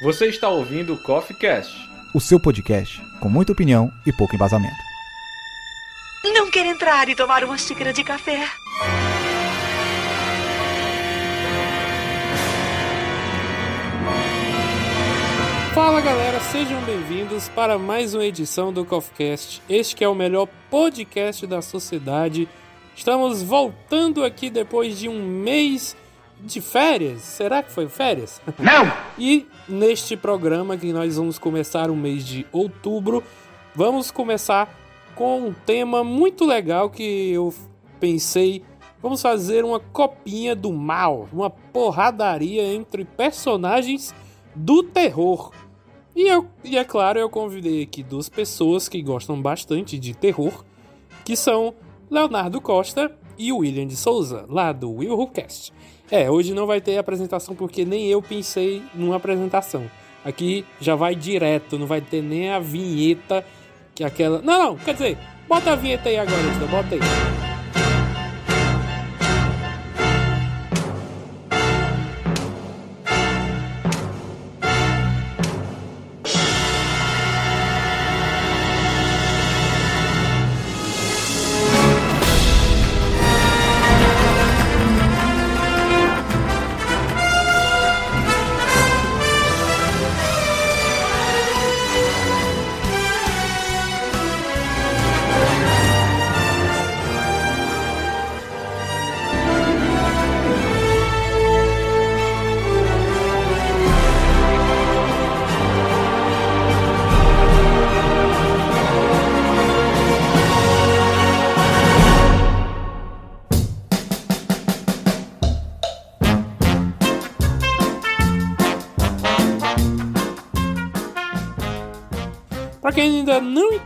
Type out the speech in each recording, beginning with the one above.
Você está ouvindo o Coffee Cast, o seu podcast com muita opinião e pouco embasamento. Não quer entrar e tomar uma xícara de café? Fala galera, sejam bem-vindos para mais uma edição do CoffeeCast. Este que é o melhor podcast da sociedade. Estamos voltando aqui depois de um mês de férias. Será que foi férias? Não! E neste programa que nós vamos começar o mês de outubro, vamos começar com um tema muito legal que eu pensei. Vamos fazer uma copinha do mal, uma porradaria entre personagens do terror. E, eu, e é claro, eu convidei aqui duas pessoas que gostam bastante de terror, que são Leonardo Costa e William de Souza, lá do Will Who Cast. É, hoje não vai ter apresentação porque nem eu pensei numa apresentação. Aqui já vai direto, não vai ter nem a vinheta que aquela. Não, não, quer dizer, bota a vinheta aí agora, bota aí.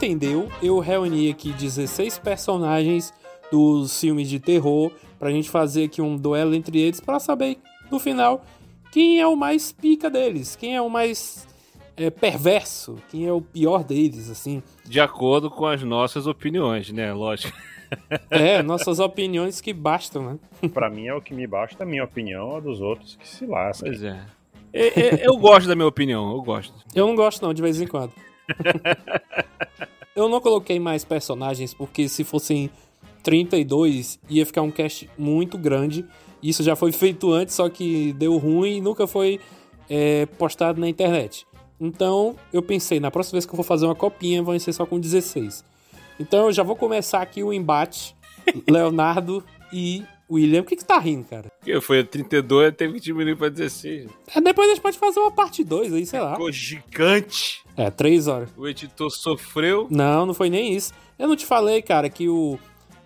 Entendeu, eu reuni aqui 16 personagens dos filmes de terror pra gente fazer aqui um duelo entre eles para saber no final quem é o mais pica deles, quem é o mais é, perverso, quem é o pior deles, assim. De acordo com as nossas opiniões, né? Lógico. É, nossas opiniões que bastam, né? Pra mim é o que me basta, a minha opinião, a dos outros que se lascam. Pois é. Eu gosto da minha opinião, eu gosto. Eu não gosto não, de vez em quando. Eu não coloquei mais personagens porque se fossem 32 ia ficar um cast muito grande. Isso já foi feito antes, só que deu ruim e nunca foi é, postado na internet. Então eu pensei, na próxima vez que eu for fazer uma copinha, vai ser só com 16. Então eu já vou começar aqui o embate. Leonardo e William, por que, que tá rindo, cara? Porque foi 32, teve que diminuir pra 16. É, depois a gente pode fazer uma parte 2 aí, sei lá. Ficou gigante. É, 3 horas. O editor sofreu. Não, não foi nem isso. Eu não te falei, cara, que o,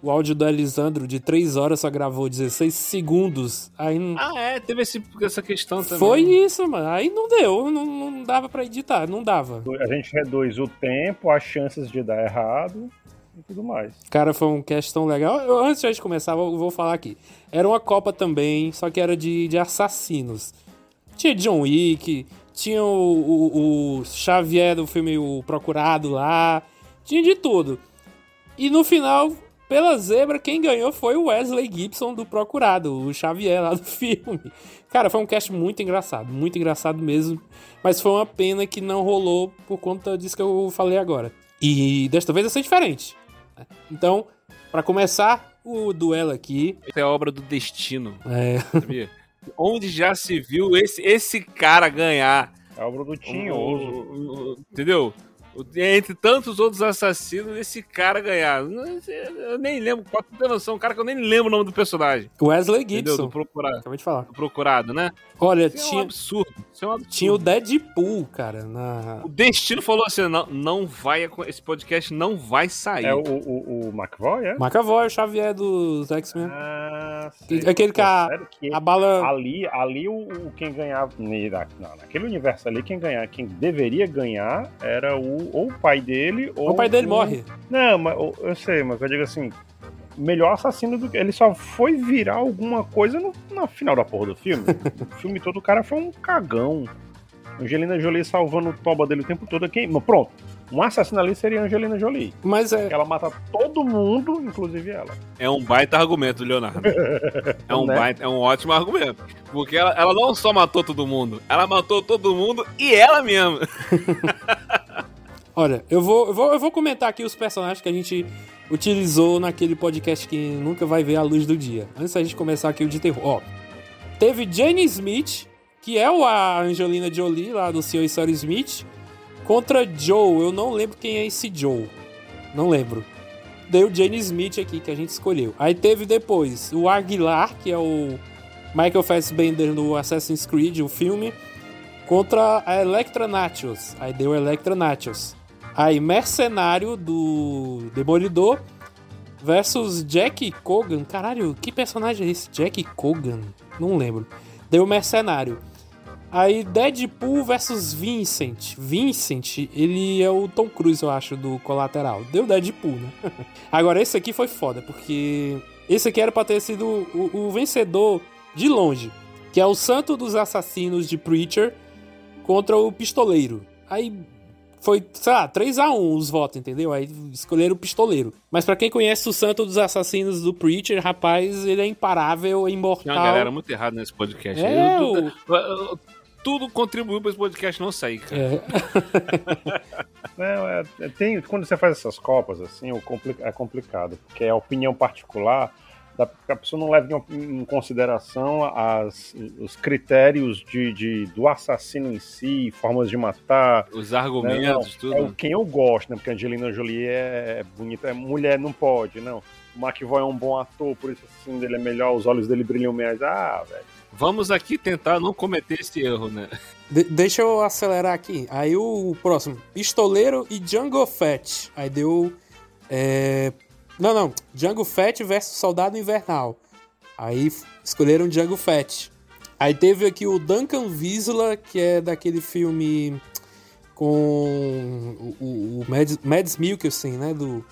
o áudio do Elisandro de 3 horas só gravou 16 segundos. Aí não... Ah, é, teve esse, essa questão também. Foi isso, mano. Aí não deu, não, não dava pra editar, não dava. A gente reduz o tempo, as chances de dar errado e tudo mais. Cara, foi um cast tão legal. Eu, antes de a gente começar, eu vou falar aqui. Era uma Copa também, só que era de, de assassinos. Tinha John Wick, tinha o, o, o Xavier do filme O Procurado lá, tinha de tudo. E no final, pela zebra, quem ganhou foi o Wesley Gibson do Procurado, o Xavier lá do filme. Cara, foi um cast muito engraçado, muito engraçado mesmo. Mas foi uma pena que não rolou por conta disso que eu falei agora. E desta vez vai ser diferente. Então, para começar o duelo aqui. É a obra do destino. É. Sabia? Onde já se viu esse, esse cara ganhar? É a obra do Tinhoso. Entendeu? entre tantos outros assassinos, esse cara ganhar. Eu nem lembro, pode ter noção, um cara que eu nem lembro o nome do personagem. Wesley Gibson. Entendeu? Do procurado. Acabei de falar. Do procurado, né? Olha, Isso tinha. É um absurdo. Isso é um absurdo. Tinha o Deadpool, cara. Na... O Destino falou assim: não, não vai. Esse podcast não vai sair. É o, o, o McVoy, é? McAvoy, o Xavier dos X-Men. Ah, Aquele que a, que a bala. Ali, ali o, o quem ganhava. Não, naquele universo ali, quem ganhar, quem deveria ganhar era o, ou o pai dele, ou. O pai dele morre. Não, mas eu sei, mas eu digo assim. Melhor assassino do que. Ele só foi virar alguma coisa no, no final da porra do filme. o filme todo, o cara foi um cagão. Angelina Jolie salvando o toba dele o tempo todo. Quem... Pronto. Um assassino ali seria Angelina Jolie. Mas é. Ela mata todo mundo, inclusive ela. É um baita argumento, Leonardo. É um, Né? baita, é um ótimo argumento. Porque ela, ela não só matou todo mundo, ela matou todo mundo e ela mesma. Olha, eu vou, eu vou, eu vou comentar aqui os personagens que a gente utilizou naquele podcast que nunca vai ver a luz do dia. Antes da gente começar aqui o de terror. Ó, teve Jane Smith, que é a Angelina Jolie lá do Sr. e Sr. Smith, contra Joe. Eu não lembro quem é esse Joe. Não lembro. Deu Jane Smith aqui que a gente escolheu. Aí teve depois o Aguilar, que é o Michael Fassbender no Assassin's Creed, o filme, contra a Electra Nachos. Aí deu Electra Nachos. Aí Mercenário do Demolidor versus Jack Cogan. Caralho, que personagem é esse? Jack Cogan? Não lembro. Deu Mercenário. Aí Deadpool versus Vincent. Vincent, ele é o Tom Cruise, eu acho, do Colateral. Deu Deadpool, né? Agora, esse aqui foi foda, porque esse aqui era pra ter sido o, o vencedor de longe, que é o Santo dos Assassinos de Preacher contra o Pistoleiro. Aí foi, sei lá, 3x1 os votos, entendeu? Aí escolheram o Pistoleiro. Mas pra quem conhece o Santo dos Assassinos do Preacher, rapaz, ele é imparável, é Tem imortal. uma galera muito errada nesse podcast. É, Eu- o- eu- eu- tudo contribuiu pra esse podcast não sair, cara. É. Não, é- é- tem, quando você faz essas copas, assim, o compli- é complicado, porque é a opinião particular, da, a pessoa não leva em, em consideração as, os critérios de, de- do assassino em si, formas de matar. Os né? argumentos, Não, tudo. É o quem eu gosto, né? Porque a Angelina Jolie é, é bonita, é mulher, não pode, não. O McVoy é um bom ator, por isso assim dele é melhor, os olhos dele brilham mais. Ah, velho. Vamos aqui tentar não cometer esse erro, né? De- deixa eu acelerar aqui. Aí o próximo, Pistoleiro e Django Fett. Aí deu. é, Não, não. Django Fett versus Soldado Invernal. Aí escolheram Django Fett. Aí teve aqui o Duncan Visla, que é daquele filme com o, o, o Mads, Mads Mikkelsen, né? Do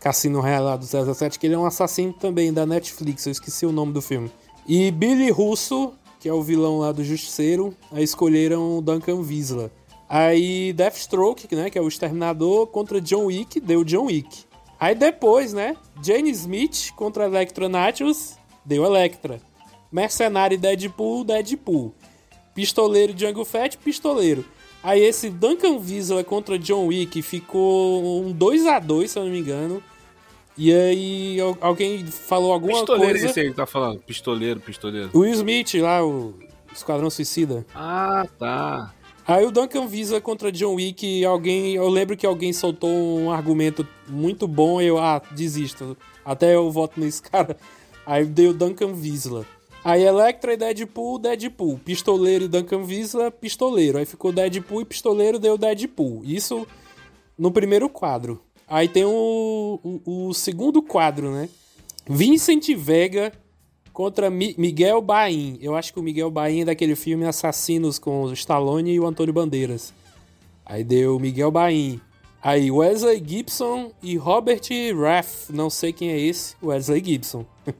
Cassino Real lá do 007, que ele é um assassino também da Netflix. Eu esqueci o nome do filme. E Billy Russo, que é o vilão lá do Justiceiro, aí escolheram o Duncan Visla. Aí Deathstroke, né, que é o Exterminador, contra John Wick, deu John Wick. Aí depois, né, Jane Smith contra Electra Natchez, deu Electra. Mercenário Deadpool, Deadpool. Pistoleiro Django Fett, Pistoleiro. Aí esse Duncan Visla contra John Wick ficou um 2 a 2 se eu não me engano. E aí al- alguém falou alguma Pistoleiro coisa... esse aí que tá falando. Pistoleiro, pistoleiro. O Will Smith lá, o Esquadrão Suicida. Ah, tá. Aí o Duncan Visa contra John Wick, alguém, eu lembro que alguém soltou um argumento muito bom e eu, ah, desisto. Até eu voto nesse cara. Aí deu Duncan Visla. Aí Electra e Deadpool, Deadpool. Pistoleiro e Duncan Visla, pistoleiro. Aí ficou Deadpool e pistoleiro, deu Deadpool. Isso no primeiro quadro. Aí tem o, o, o segundo quadro, né? Vincent Vega contra Mi- Miguel Bain. Eu acho que o Miguel Bain é daquele filme Assassinos com o Stallone e o Antônio Bandeiras. Aí deu Miguel Bain. Aí Wesley Gibson e Robert Raff. Não sei quem é esse, Wesley Gibson.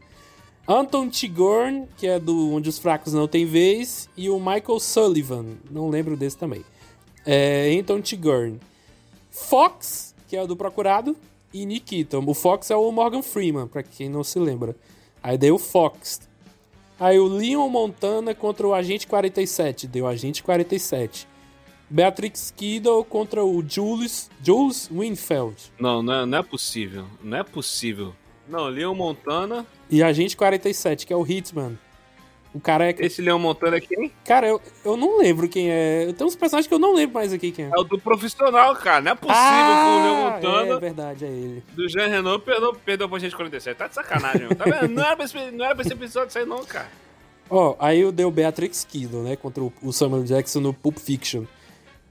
Anton Tigorn, que é do Onde os Fracos Não Tem Vez. E o Michael Sullivan. Não lembro desse também. É Anton Tigorn. Fox, que é o do Procurado. E Nikita. O Fox é o Morgan Freeman, pra quem não se lembra. Aí deu Fox. Aí o Leon Montana contra o Agente 47. Deu Agente 47. Beatrix Kiddo contra o Jules, Jules Winfeld. Não, não é, não é possível. Não é possível. Não, Leon Montana. E Agente 47, que é o Hitman. O cara é. Esse Leon Montana é quem? Cara, eu, eu não lembro quem é. Tem uns personagens que eu não lembro mais aqui quem é. É o do profissional, cara. Não é possível que o Leon Montana É verdade, é ele. do Jean Renault perdeu, perdeu pra gente 47. Tá de sacanagem, meu. Tá vendo? Não era pra esse, não era pra esse episódio sair, não, cara. Ó, aí eu dei o Beatrix Kiddo, né? Contra o, o Samuel Jackson no Pulp Fiction.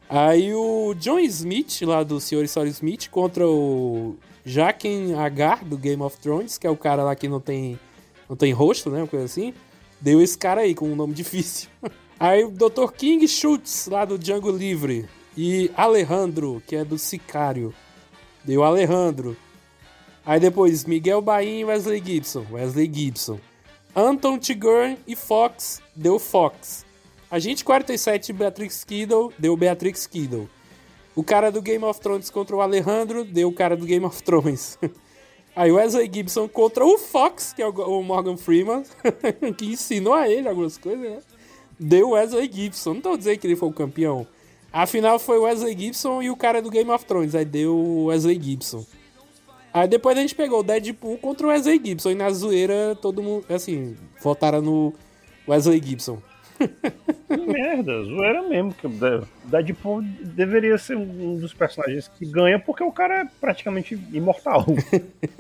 Aí o John Smith, lá do Sr. e Sr. Smith, contra o Jaquen Agar, do Game of Thrones, que é o cara lá que não tem, não tem rosto, né? Uma coisa assim. Deu esse cara aí, com um nome difícil. Aí o Dr. King Schultz, lá do Django Livre. E Alejandro, que é do Sicário. Deu Alejandro. Aí depois Miguel Bain e Wesley Gibson. Wesley Gibson. Anton Tigorn e Fox deu Fox. Agente 47 Beatrix Kiddo deu Beatrix Kiddo. O cara do Game of Thrones contra o Alejandro deu o cara do Game of Thrones. Aí Wesley Gibson contra o Fox, que é o Morgan Freeman, que ensinou a ele algumas coisas, né? Deu Wesley Gibson. Não tô dizendo que ele foi o campeão. Afinal, foi Wesley Gibson e o cara do Game of Thrones. Aí deu Wesley Gibson. Aí depois a gente pegou o Deadpool contra o Wesley Gibson. E na zoeira, todo mundo, assim, votaram no Wesley Gibson. Que merda, zoeira mesmo. Que o Deadpool deveria ser um dos personagens que ganha porque o cara é praticamente imortal.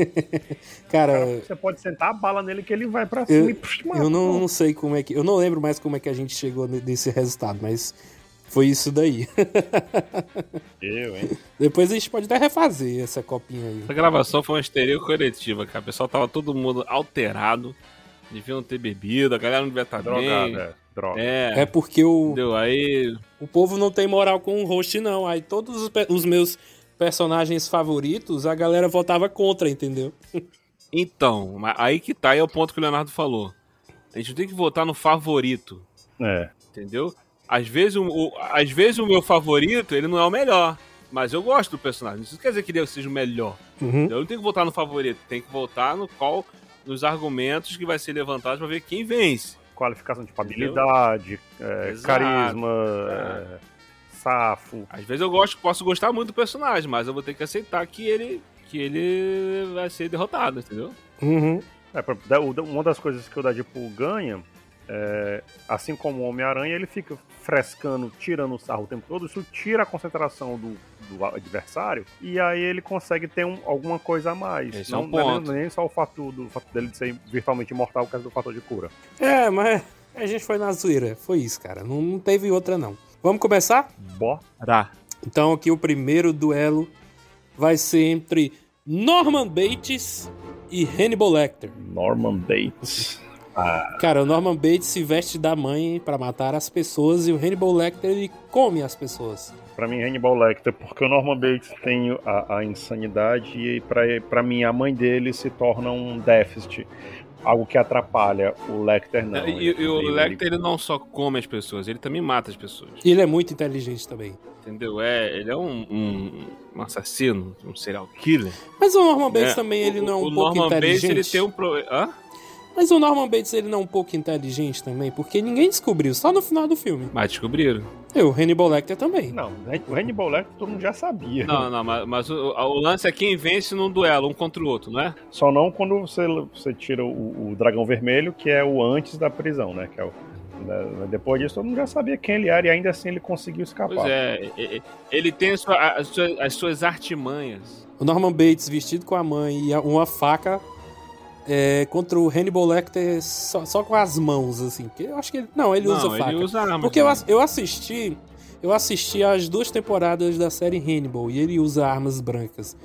Cara, Você pode sentar a bala nele que ele vai pra cima eu, e puxa, eu não, não sei como é que. Eu não lembro mais como é que a gente chegou nesse resultado, mas foi isso daí. Eu, hein? Depois a gente pode até refazer essa copinha aí. Essa gravação foi uma histeria coletiva, cara. O pessoal tava todo mundo alterado. Deviam ter bebido, a galera não devia estar bem. Drogado, é. Droga. É, É porque o, entendeu? Aí o povo não tem moral com o host, não. Aí todos os, os meus personagens favoritos, a galera votava contra, entendeu? Então, aí que tá, aí é o ponto que o Leonardo falou. A gente não tem que votar no favorito, É. entendeu? Às vezes o, o- às vezes o meu favorito, ele não é o melhor. Mas eu gosto do personagem. Isso quer dizer que ele seja o melhor. Uhum. Eu não tenho que votar no favorito, tem que votar no qual, nos argumentos que vai ser levantados pra ver quem vence. Qualificação de habilidade, é, carisma, é, safo. Às vezes eu gosto, posso gostar muito do personagem, mas eu vou ter que aceitar que ele, que ele vai ser derrotado, entendeu? Uhum. É, uma das coisas que o Deadpool ganha, é, assim como o Homem-Aranha, ele fica frescando, tirando o sarro o tempo todo, isso tira a concentração do, do adversário, e aí ele consegue ter um- alguma coisa a mais. Esse é não, um não é ponto. nem, só o fato, do, fato dele de ser virtualmente imortal por causa do fator de cura. É, mas a gente foi na zoeira. Foi isso, cara. Não, não teve outra, não. Vamos começar? Bora. Então aqui o primeiro duelo vai ser entre Norman Bates e Hannibal Lecter. Norman Bates. Cara, o Norman Bates se veste da mãe pra matar as pessoas e o Hannibal Lecter ele come as pessoas. Pra mim, Hannibal Lecter, porque o Norman Bates tem a, a insanidade e pra, pra mim a mãe dele se torna um déficit. Algo que atrapalha o Lecter, não. e, e o Ele- Lecter ele não só come as pessoas, ele também mata as pessoas. E ele é muito inteligente também. Entendeu? É, ele é um, um, um assassino, um serial killer. Mas o Norman Bates É, também ele o, não é um o pouco Norman Bates inteligente. ele tem um problema. Hã? Mas o Norman Bates ele não é um pouco inteligente também, porque ninguém descobriu, só no final do filme. Mas descobriram. E o Hannibal Lecter também. Não, o Hannibal Lecter todo mundo já sabia. Não, não, mas, mas o, o lance é quem vence num duelo, um contra o outro, não é? Só não quando você, você tira o, o dragão vermelho, que é o antes da prisão, né? Que é o, né, depois disso, todo mundo já sabia quem ele era e ainda assim ele conseguiu escapar. Pois é, ele tem as suas, as suas artimanhas. O Norman Bates vestido com a mãe e uma faca é, contra o Hannibal Lecter só, só com as mãos, assim. Porque eu acho que ele. Não, ele usa não, faca. ele usa armas. Porque eu, eu assisti. Eu assisti as duas temporadas da série Hannibal e ele usa armas brancas.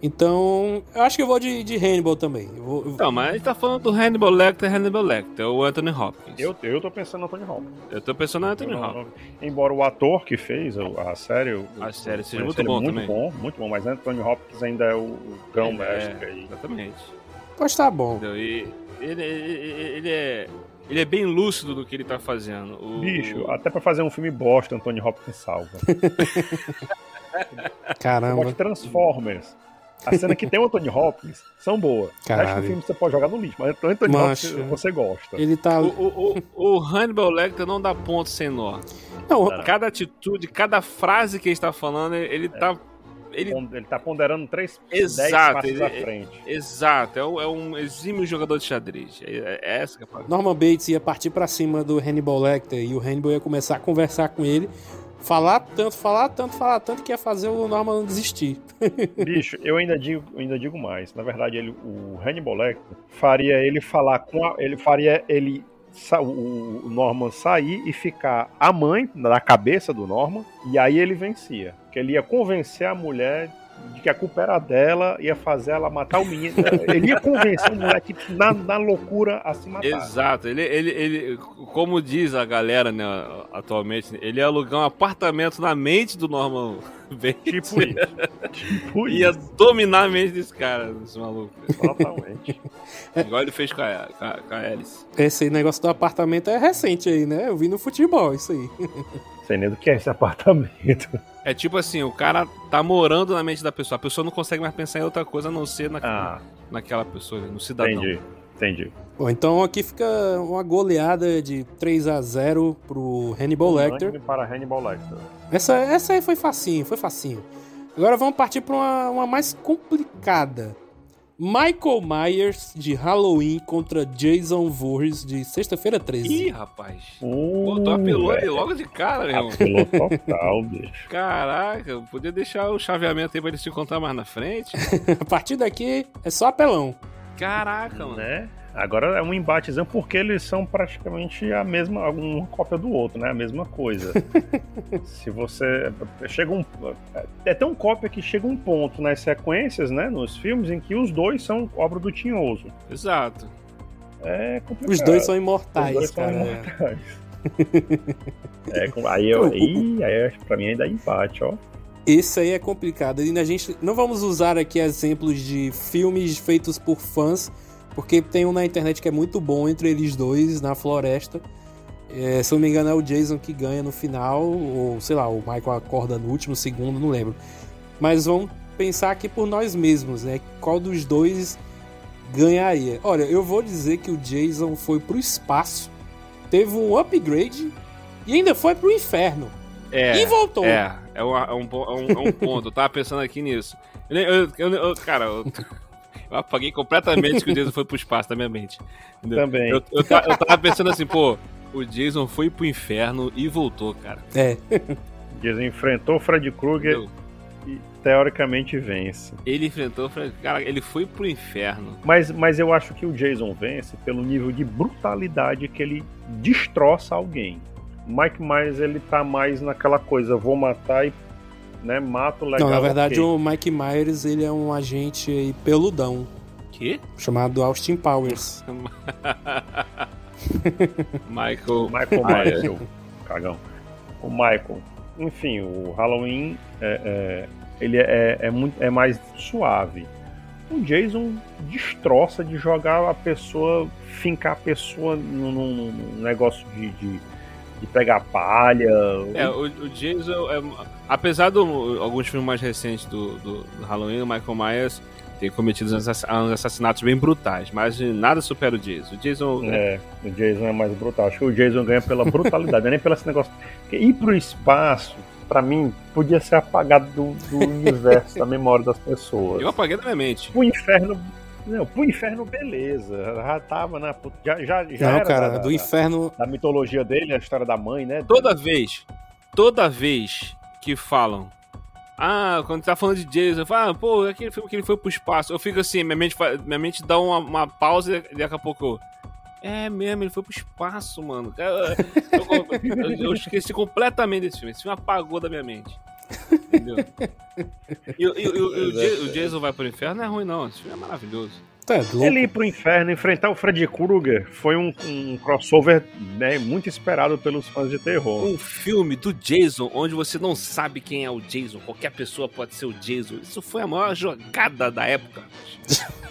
Então, eu acho que eu vou de, de Hannibal também. Eu vou- eu- Não, mas a gente tá falando do Hannibal Lecter, Hannibal Lecter, o Anthony Hopkins. Eu, eu tô pensando no Tony Hopkins. eu tô pensando no Anthony Hopkins. Embora o ator que fez a, a série. o- A série seja muito bom muito também. bom, muito bom, mas Anthony Hopkins ainda é o, o grão-mestre É, aí. exatamente. Pois tá bom. E ele, ele, ele é. Ele é bem lúcido do que ele tá fazendo. O- Bicho, até pra fazer um filme bosta, Anthony Hopkins salva. Caramba. Pode Transformers. A cena que tem o Anthony Hopkins são boas. Caralho. Acho que o filme você pode jogar no lixo, mas o Anthony Macho. Hopkins você gosta. Ele tá. o, o, o, o Hannibal Lecter não dá ponto sem nó. Não, Cada atitude, cada frase que ele está falando, ele tá. Ele, Ele tá ponderando três, Exato, passos ele- à frente. exato, é, um- é um exímio jogador de xadrez. É, é essa que é a parada. Norman Bates ia partir pra cima do Hannibal Lecter e o Hannibal ia começar a conversar com ele, falar tanto, falar tanto, falar tanto que ia fazer o Norman desistir. Bicho, eu ainda digo, eu ainda digo mais. Na verdade, ele, o Hannibal Lecter faria ele falar com a, ele faria ele o Norman sair e ficar a mãe na cabeça do Norman e aí ele vencia. Porque ele ia convencer a mulher de que a culpa era dela, ia fazer ela matar o menino. Ele ia convencer o moleque na, na loucura a se matar. Exato, ele, ele, ele, como diz a galera, né, atualmente, ele ia alugar um apartamento na mente do Norman Tipo isso. Tipo ia isso. dominar a mente desse cara, esse maluco. Totalmente. Igual ele fez com a, com a, com a Alice. Esse negócio do apartamento é recente aí, né? Eu vi no futebol isso aí. Sei nem do que é esse apartamento. É tipo assim, o cara tá morando na mente da pessoa. A pessoa não consegue mais pensar em outra coisa a não ser na, Ah, naquela pessoa, no cidadão. entendi. Entendi. Bom, então aqui fica uma goleada de 3 a 0 pro Hannibal Lecter. Para Hannibal Lecter. Essa, essa aí foi facinho, foi facinho. Agora vamos partir pra uma, uma mais complicada. Michael Myers de Halloween contra Jason Voorhees de Sexta-feira 13. Ih, rapaz. Uh, Pô, tu apelou logo de cara, meu irmão. Apelou total, bicho. Caraca, eu podia deixar o chaveamento aí pra eles se encontrar mais na frente. A partir daqui é só apelão. Caraca, mano. Né? Agora é um embatezão porque eles são praticamente a mesma, uma cópia do outro, né? A mesma coisa. Se você chega um é tão cópia que chega um ponto nas sequências, né, nos filmes em que os dois são obra do Tinhoso. Exato. É complicado. Os dois são Os imortais, dois são cara. imortais. É, aí eu, aí, aí acho que pra mim ainda é empate, ó. Esse aí é complicado. E a gente não vamos usar aqui exemplos de filmes feitos por fãs, porque tem um na internet que é muito bom entre eles dois na floresta. É, se eu não me engano, é o Jason que ganha no final, ou sei lá, o Michael acorda no último segundo, não lembro. Mas vamos pensar aqui por nós mesmos, né? Qual dos dois ganharia? Olha, eu vou dizer que o Jason foi pro espaço, teve um upgrade e ainda foi pro inferno. É. e voltou. É, é um, é um, é um- é um ponto. Eu tava pensando aqui nisso. Eu, eu- eu- eu- cara, eu, eu apaguei completamente que o Jason foi pro espaço da minha mente. entendeu? Também. Eu, eu, eu tava pensando assim, pô, o Jason foi pro inferno e voltou, cara. É. Jason enfrentou o Fred Krueger e teoricamente vence. Ele enfrentou, falei, cara, ele foi pro inferno. Mas, mas eu acho que o Jason vence pelo nível de brutalidade que ele destroça alguém. O Mike Myers ele tá mais naquela coisa, vou matar e né, mato legal. Não, na verdade ok. o Mike Myers ele é um agente aí peludão, Que? chamado Austin Powers. Michael. O Michael Myers, cagão. O Michael. Enfim, o Halloween é, é- ele é, é, muito, é mais suave. O Jason destroça de jogar a pessoa, fincar a pessoa num, num- num negócio de, de, de pegar palha. É, o, o Jason, é, apesar de alguns filmes mais recentes do, do, do Halloween, o Michael Myers tem cometido uns assass- uns assassinatos bem brutais, mas nada supera o Jason. O Jason, É, o Jason é mais brutal. Acho que o Jason ganha pela brutalidade, não é nem pelo negócio. Porque ir pro espaço, pra mim, podia ser apagado do, do universo, da memória das pessoas. eu apaguei da minha mente. Pro inferno. Não, pro inferno, beleza. Já tava na. puta- Já, já, já Não, era cara, da, do da- inferno. da mitologia dele, a história da mãe, né? Toda vez, toda vez que falam, ah, quando tá falando de Jason, eu falo, ah, pô, aquele filme que ele foi pro espaço, eu fico assim, minha mente, minha mente dá uma, uma pausa e daqui a pouco eu. É mesmo, ele foi pro espaço, mano. Eu, eu- eu- eu esqueci completamente desse filme. Esse filme apagou da minha mente. Entendeu? E, o- e e o- o Ja- o Jason vai pro inferno não é ruim, não. Esse filme é maravilhoso. É louco. Ele ir pro inferno, enfrentar o Freddy Krueger, foi um, um crossover né, muito esperado pelos fãs de terror. Um filme do Jason onde você não sabe quem é o Jason, qualquer pessoa pode ser o Jason. Isso foi a maior jogada da época.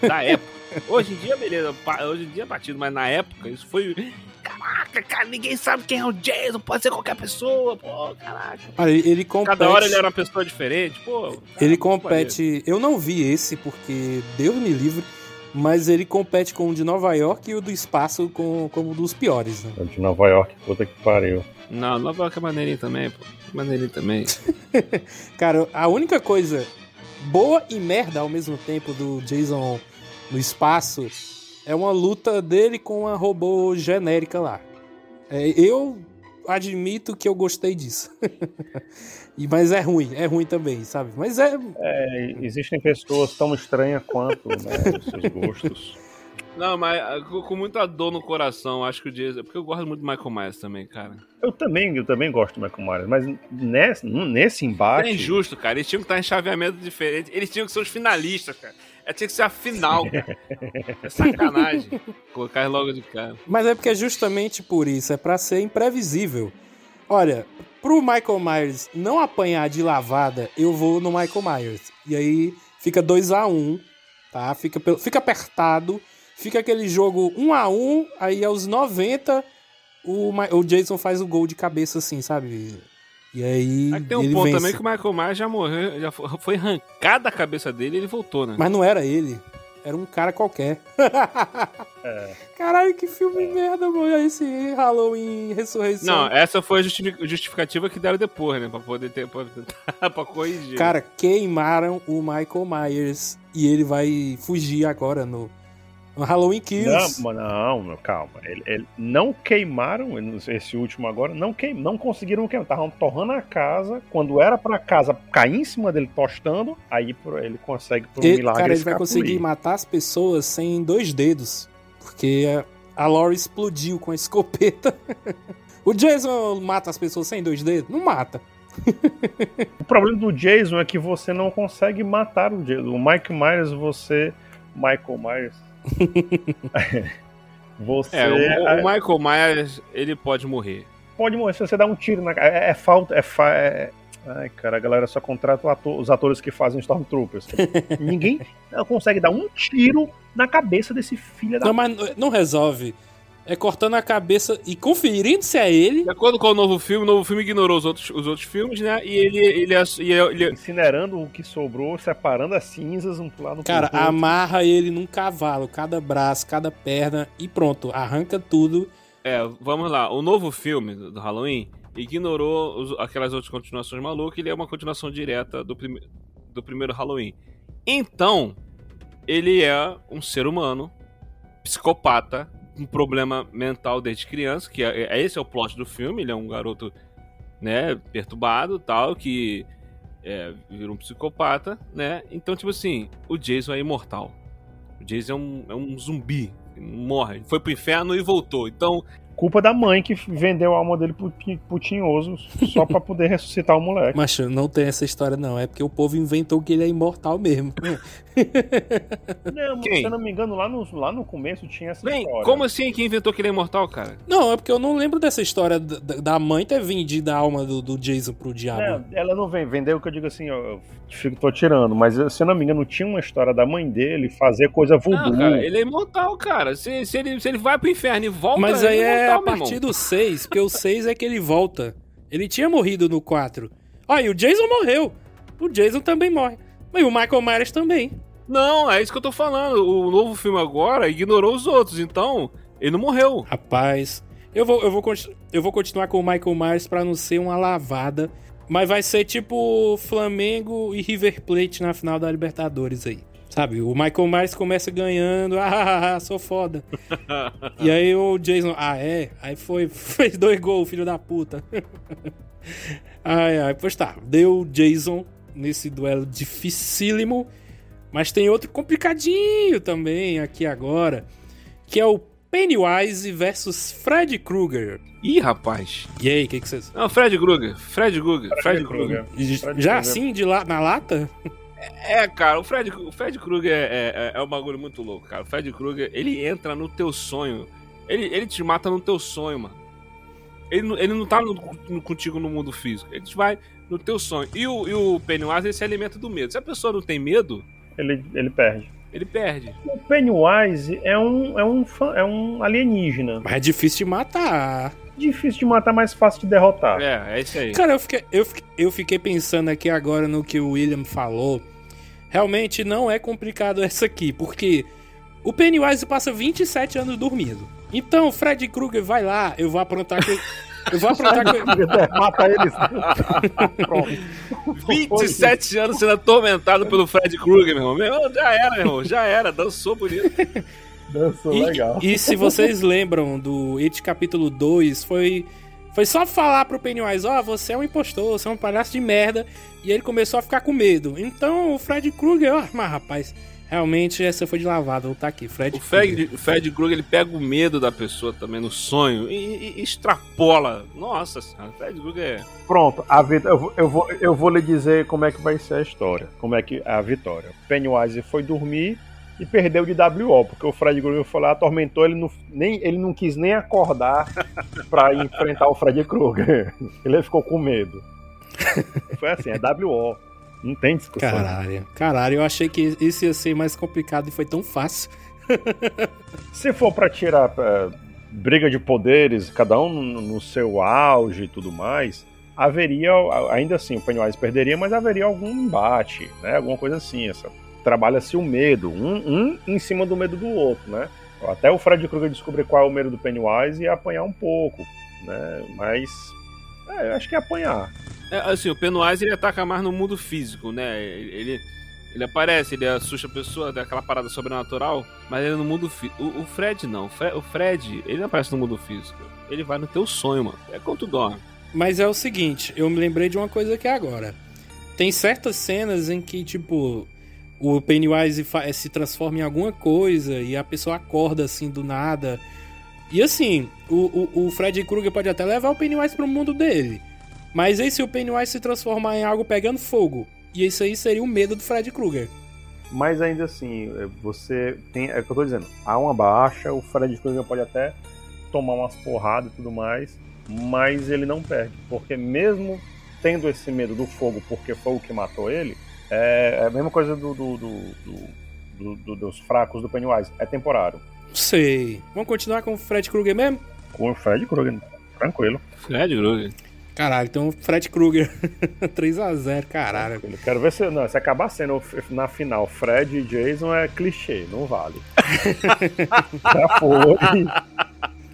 Da época. Hoje em dia, beleza, hoje em dia é batido, mas na época isso foi. Caraca, cara, ninguém sabe quem é o Jason, pode ser qualquer pessoa, pô, caraca. Cara, ele ele compete. Cada hora ele era uma pessoa diferente, pô. cara, Ele pô, compete. Eu não vi esse porque Deus me livre, mas ele compete com o de Nova York e o do espaço com, como dos piores, né? O De Nova York, puta que pariu. Não, Nova York é maneirinho também, pô. Maneirinho também. Cara, a única coisa boa e merda ao mesmo tempo do Jason no espaço é uma luta dele com a robô genérica lá. É, eu admito que eu gostei disso. E- Mas é ruim, é ruim também, sabe? Mas é. É, existem pessoas tão estranhas quanto né, os seus gostos. Não, mas ah, com, com muita dor no coração, acho que o Jason. Porque eu gosto muito do Michael Myers também, cara. Eu também, eu também gosto do Michael Myers, mas nesse, nesse embate. É injusto, cara. Eles tinham que estar em chaveamento diferente. Eles tinham que ser os finalistas, cara. É, tinha que ser a final, cara. É sacanagem. Colocar logo de cara. Mas é porque é justamente por isso, é pra ser imprevisível. Olha, pro Michael Myers não apanhar de lavada, eu vou no Michael Myers. E aí fica 2 a 1 um, tá? Fica, fica apertado. Fica aquele jogo 1 um a 1 um, aí aos 90 o, o Jason faz o gol de cabeça assim, sabe? E aí Aí tem um ele ponto vence. também que o Michael Myers já morreu, já fo- foi arrancada a cabeça dele e ele voltou, né? Mas não era ele. Era um cara qualquer. É. Caralho, que filme merda, mano. Esse Halloween Ressurreição. Não, essa foi a justifi- justificativa que deram depois, né? Pra poder ter, pra, tentar- pra corrigir. Cara, queimaram o Michael Myers e ele vai fugir agora no, no Halloween Kills. Não, não, calma. Ele, ele- não queimaram esse último agora, não, queim, não conseguiram queimar. Estavam torrando a casa. Quando era pra casa cair em cima dele tostando, aí por- ele consegue, por um Ele- milagre, cara, ele vai conseguir matar as pessoas sem dois dedos. Porque a, a Laurie explodiu com a escopeta. o Jason mata as pessoas sem dois dedos? Não mata. O problema do Jason é que você não consegue matar o Jason. O Mike Myers, você. Michael Myers. você É, o, o Michael Myers, ele pode morrer. pode morrer se você dá um tiro na cara. É, é falta. É, fa- é- Ai, cara, a galera só contrata ator- os atores que fazem Stormtroopers. Ninguém consegue dar um tiro na cabeça desse filho da. Não, mas não resolve. É cortando a cabeça e conferindo se é ele. De acordo com o novo filme, o novo filme ignorou os outros, os outros filmes, né? E ele, ele, ass- e ele, Incinerando o que sobrou, separando as cinzas um lado Cara, pro outro. amarra ele num cavalo, cada braço, cada perna e pronto, arranca tudo. É, vamos lá. O novo filme do do Halloween ignorou os- aquelas outras continuações malucas. Ele é uma continuação direta do, prime do primeiro Halloween. Então, ele é um ser humano, psicopata, com problema mental desde criança, que é, é- esse é o plot do filme. Ele é um garoto, né, perturbado, tal, que é, vira um psicopata, né? Então, tipo assim, o Jason é imortal. O Jason é um, é um zumbi. Morre. Foi pro inferno e voltou. Então, Culpa da mãe que vendeu a alma dele pro, ti- pro tinhoso só pra poder ressuscitar o moleque. Mas não tem essa história não, é porque o povo inventou que ele é imortal mesmo. Não, mas Quem? se eu não me engano, lá no, lá no começo tinha essa Bem, história. como assim quem inventou que ele é imortal, cara? não, é porque eu não lembro dessa história da, da mãe ter vendido a alma do, do Jason pro diabo. Não, ela não vem vender o que eu digo assim, ó, tô tirando, mas se eu não me engano, tinha uma história da mãe dele fazer coisa voodoo. Não, cara, ele é imortal, cara. Se, se, ele, se ele vai pro inferno e volta, Mas ele aí é imortal, a partir do 6, porque o 6 é que ele volta. Ele tinha morrido no 4. Ó, e o Jason morreu. O Jason também morre. E o Michael Myers também. Não, é isso que eu tô falando. O novo filme agora ignorou os outros, então ele não morreu. Rapaz, eu vou, eu vou, eu vou continuar com o Michael Myers pra não ser uma lavada. Mas vai ser tipo Flamengo e River Plate na final da Libertadores aí. Sabe, o Michael Myers começa ganhando, ah, sou foda. e aí o Jason, ah, é? Aí foi, fez dois gols, filho da puta. ai, ai, pois tá, deu o Jason nesse duelo dificílimo. Mas tem outro complicadinho também aqui agora, que é o Pennywise versus Fred Krueger. Ih, rapaz. E aí, o que, que vocês. Não, Fred Krueger. Fred Krueger. Fred, Fred Krueger. Já assim, de lá, na lata? É, cara, o Fred, o Fred Krueger é, é, é um bagulho muito louco, cara. O Fred Krueger, ele entra no teu sonho. Ele, ele te mata no teu sonho, mano. Ele, não- ele não tá no- no- contigo no mundo físico. Ele te vai no teu sonho. E o, e o Pennywise, ele se alimenta do medo. Se a pessoa não tem medo, Ele, ele perde. Ele perde. O Pennywise é um, é um, fã- é um alienígena. Mas é difícil de matar. Difícil de matar, mais fácil de derrotar. É, é isso aí. Cara, eu fiquei, eu, fiquei, eu fiquei pensando aqui agora no que o William falou. Realmente não é complicado essa aqui, porque o Pennywise passa 27 anos dormindo. Então o Fred Krueger vai lá, eu vou aprontar com Eu vou aprontar com Mata eles. Pronto. 27 anos sendo atormentado pelo Fred Krueger, meu irmão. Meu irmão, já era, meu irmão. Já era. Dançou bonito. Dançou E, legal. e se vocês lembram do It capítulo 2, foi, foi só falar pro Pennywise, ó, você é um impostor, você é um palhaço de merda, e ele começou a ficar com medo. Então o Fred Krueger, ó, mas rapaz, realmente essa foi de lavada, vou tá aqui, Fred O. Fred, o Fred Krueger, ele pega o medo da pessoa também no sonho e, e- extrapola. Nossa senhora, o Fred Krueger é... Pronto, a vit- eu, vou, eu, vou, eu vou lhe dizer como é que vai ser a história. Como é que a vitória. Pennywise foi dormir e perdeu de WO, porque o Fred Krueger foi lá, atormentou, ele não, nem, ele não quis nem acordar pra enfrentar o Fred Krueger. Ele ficou com medo. Foi assim, é WO. Não tem discussão. Caralho, caralho, eu achei que isso ia ser mais complicado e foi tão fácil. Se for pra tirar é, briga de poderes, cada um no, no seu auge e tudo mais, haveria, ainda assim, o Pennywise perderia, mas haveria algum embate, né? Alguma coisa assim. Essa, Trabalha-se o medo, um, um em cima do medo do outro, né? Até o Fred Krueger descobrir qual é o medo do Pennywise e apanhar um pouco, né? Mas é, eu acho que é apanhar. É, assim, o Pennywise ele ataca mais no mundo físico, né? Ele, ele aparece, ele assusta a pessoa, daquela parada sobrenatural, mas ele é no mundo físico. O, o, Fred não, o Fred, o Fred, ele não aparece no mundo físico. Ele vai no teu sonho, mano. É quando tu dorme. Mas é o seguinte, eu me lembrei de uma coisa aqui agora. Tem certas cenas em que, tipo, o Pennywise se transforma em alguma coisa e a pessoa acorda assim do nada. E assim, o, o, o Freddy Krueger pode até levar o Pennywise pro mundo dele. Mas e se o Pennywise se transformar em algo pegando fogo? E isso aí seria o medo do Freddy Krueger. Mas ainda assim, é, você tem. É o que eu tô dizendo. Há uma baixa, o Freddy Krueger pode até tomar umas porradas e tudo mais mas ele não perde, porque mesmo tendo esse medo do fogo, porque foi o que matou ele, é, é a mesma coisa do, do, do, do, dos fracos do Pennywise, é temporário. Sei. Vamos continuar com o Fred Krueger mesmo? Com o Fred Krueger, tranquilo. Fred Krueger. Caralho, então Fred Krueger 3x0, caralho. Eu quero ver se, não, se acabar sendo na final Fred e Jason é clichê, não vale. Já foi.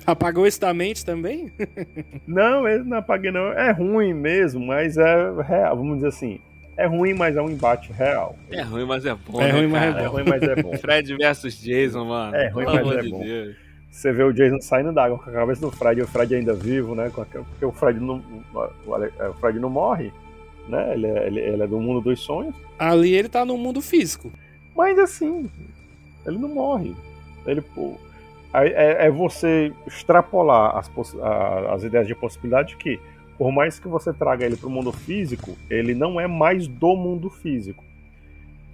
Apagou esse da mente também? não, ele não apaguei não. É ruim mesmo, mas é real. Vamos dizer assim. É ruim, mas é um embate real. É ruim, mas é bom. É, né, ruim, mas cara? é bom. é ruim, mas é bom. Fred versus Jason, mano. É ruim, Pelo mas amor é de bom. Deus. Você vê o Jason saindo d'água com a cabeça do Fred e o Fred ainda vivo, né? Porque o Fred não, o Fred não morre, né? Ele é, ele, ele é do mundo dos sonhos. Ali ele tá no mundo físico. Mas assim, ele não morre. Ele, pô, é, é você extrapolar as, as ideias de possibilidade que, por mais que você traga ele para o mundo físico, ele não é mais do mundo físico.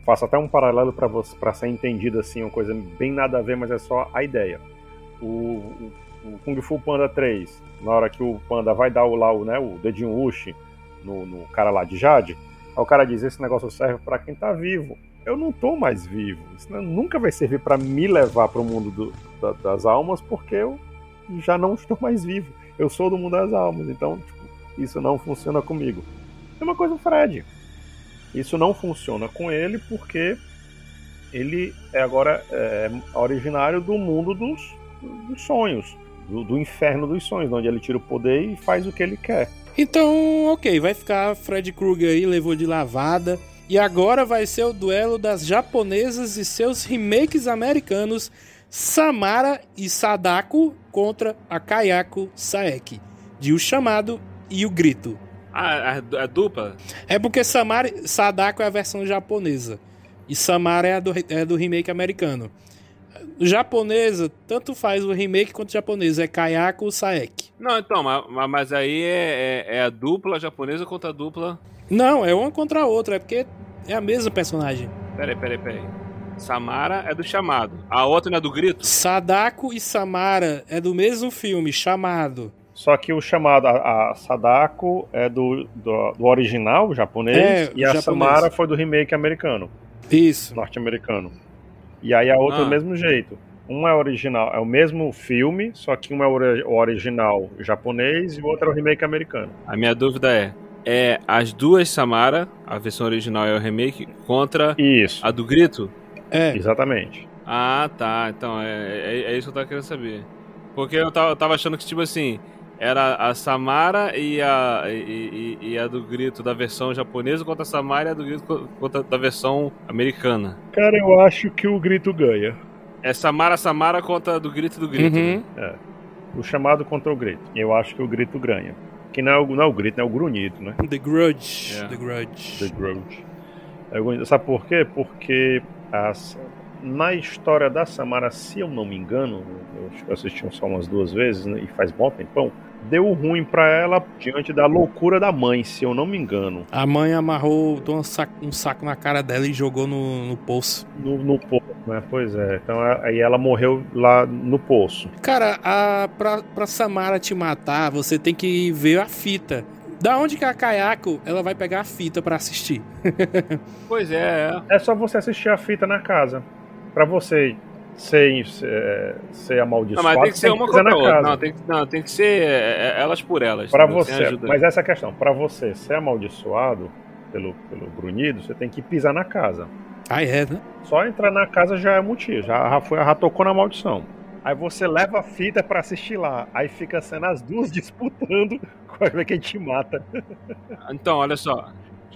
Faço até um paralelo para ser entendido assim, uma coisa bem nada a ver, mas é só a ideia. O, o, o Kung Fu Panda 3, na hora que o Panda vai dar o, lá, o, né, o dedinho Uchi no, no cara lá de Jade, aí o cara diz: Esse negócio serve para quem tá vivo eu não tô mais vivo. Isso nunca vai servir para me levar para o mundo do, da, das almas, porque eu já não estou mais vivo. Eu sou do mundo das almas, então tipo, isso não funciona comigo. É uma coisa o Fred. Isso não funciona com ele porque ele é agora é, originário do mundo dos, dos sonhos, do, do, inferno dos sonhos, onde ele tira o poder e faz o que ele quer. Então, ok, vai ficar Fred Krueger aí, levou de lavada. E agora vai ser o duelo das japonesas e seus remakes americanos Samara e Sadako contra a Kayako Saeki, de O Chamado e O Grito. Ah, a, a dupla? É porque Samara, Sadako é a versão japonesa e Samara é, a do, é do remake americano. Japonesa, tanto faz o remake quanto o japonesa, é Kayako ou Saeki. Não, então, mas, mas aí é, é, é a dupla japonesa contra a dupla não, é uma contra a outra, é porque é a mesma personagem. Peraí, peraí, peraí. Samara é do chamado. A outra não é do grito? Sadako e Samara é do mesmo filme, chamado. Só que o chamado, a, a Sadako é do, do, do original japonês é, e a japonês. Samara foi do remake americano. Isso. Norte-americano. E aí a outra ah. do mesmo jeito. Um é original, é o mesmo filme, só que um é o original japonês e o outro é o remake americano. A minha dúvida é, é as duas Samara, a versão original é o remake, contra isso. a do Grito? É. Exatamente. Ah, tá. Então, é, é, é, isso que eu tava querendo saber. Porque eu tava, eu tava achando que, tipo assim, era a Samara e a, e, e, e, a do Grito da versão japonesa contra a Samara e a do Grito contra da versão americana. Cara, eu acho que o Grito ganha. É Samara Samara contra a do Grito do Grito. Uhum. Né? É. O chamado contra o Grito. Eu acho que o Grito ganha. Que não é o, não é o grito, é o grunhido, né? The Grudge. Yeah. The Grudge. The Grudge. É sabe por quê? Porque as, na história da Samara, se eu não me engano, eu assisti só umas duas vezes né, e faz bom tempão, deu ruim para ela diante da loucura da mãe, se eu não me engano. A mãe amarrou um saco, um saco na cara dela e jogou no, no poço. No, no poço. Mas, pois é, então aí ela morreu lá no poço. Cara, a, pra, pra Samara te matar, você tem que ver a fita. Da onde que a Kayako ela vai pegar a fita pra assistir? Pois é, é. É só você assistir a fita na casa. Pra você ser, ser, ser Não, amaldiçoado, mas tem que ser uma contra a na outra. casa. Não, tem que, não, tem que ser é, é, elas por elas. Sem você, mas essa é a questão. Pra você ser amaldiçoado pelo, pelo grunhido, você tem que pisar na casa. Ah, é, né? Só entrar na casa já é motivo, já, já, foi, já tocou na maldição. Aí você leva a fita pra assistir lá, aí fica sendo as duas disputando qual é quem te mata. Então, olha só.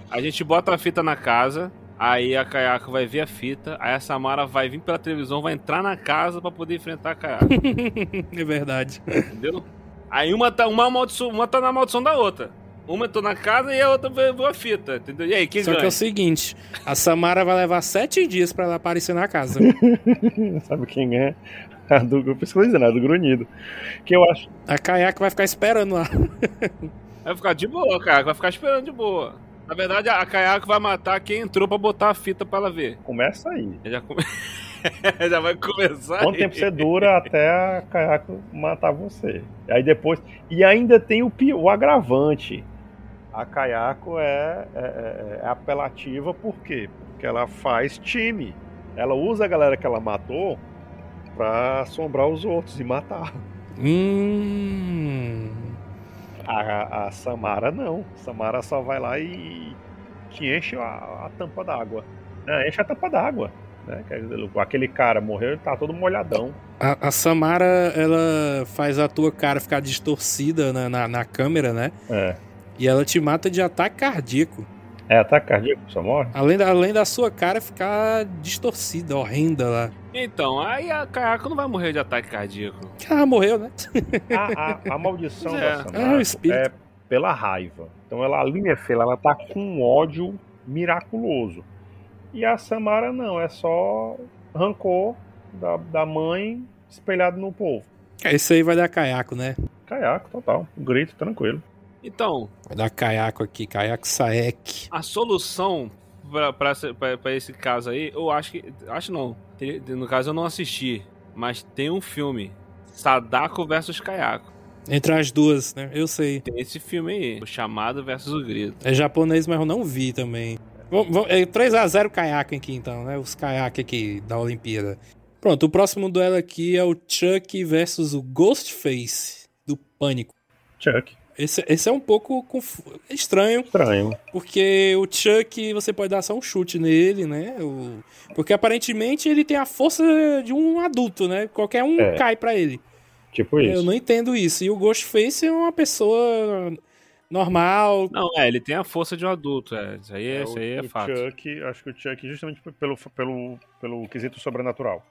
A gente bota a fita na casa, aí a Kayako vai ver a fita, aí a Samara vai vir pela televisão, vai entrar na casa pra poder enfrentar a Kayako, é verdade. entendeu? Aí uma tá, uma, amaldiço, uma tá na maldição da outra. Uma entrou na casa e a outra viu a fita, entendeu? E aí, quem Só que é ganha? o seguinte, a Samara vai levar sete dias pra ela aparecer na casa. Sabe quem é? A do, eu pesquisei, né? A do grunhido. Que eu acho. A Kayako vai ficar esperando lá. Vai ficar de boa, cara. Vai ficar esperando de boa. Na verdade, a Kayako vai matar quem entrou pra botar a fita pra ela ver. Começa aí. Já, come... Já vai começar. Quanto aí. tempo você dura até a Kayako matar você? Aí depois. E ainda tem o, pi- o agravante. A Kayako é, é, é- é apelativa por quê? Porque ela faz time. Ela usa a galera que ela matou pra assombrar os outros e matar. Hum. A, a Samara não. Samara só vai lá e te enche a, a tampa d'água. Não, enche a tampa d'água. Né? Aquele cara morreu, ele tá todo molhadão. A, a Samara, ela faz a tua cara ficar distorcida na, na, na câmera, né? É. E ela te mata de ataque cardíaco. É ataque cardíaco, só morre? Além da, além da sua cara ficar distorcida, horrenda lá. Então, aí a Kayako não vai morrer de ataque cardíaco. Ah, morreu, né? A, a, a maldição Pois da é. Samara É o espírito. é pela raiva. Então ela ali, minha filha, ela tá com um ódio miraculoso. E a Samara não, é só rancor da, da mãe espelhado no povo. Esse aí vai dar caiaco, né? Caiaco, total. Grito, tranquilo. Então, Vai dar caiaco aqui, caiaco Saek. a solução pra esse caso aí, eu acho que. Acho não. No caso eu não assisti. Mas tem um filme. Sadako versus Kayako. Entre as duas, né? Eu sei. Tem esse filme aí. O chamado versus o grito. É japonês, mas eu não vi também. Vamos- vamos- É 3x0 caiaco aqui, então, né? Os caiaques aqui da Olimpíada. Pronto, o próximo duelo aqui é o Chuck versus o Ghostface do Pânico. Chuck. Esse, esse é um pouco confu- estranho, Estranho. porque o Chuck você pode dar só um chute nele, né? O- porque aparentemente ele tem a força de um adulto, né? Qualquer um É. cai pra ele. Tipo isso. Eu não entendo isso. E o Ghostface é uma pessoa normal. Não, é, ele tem a força de um adulto. É, isso aí é, isso aí é o fato. Chuck, acho que o Chuck, justamente pelo, pelo, pelo quesito sobrenatural.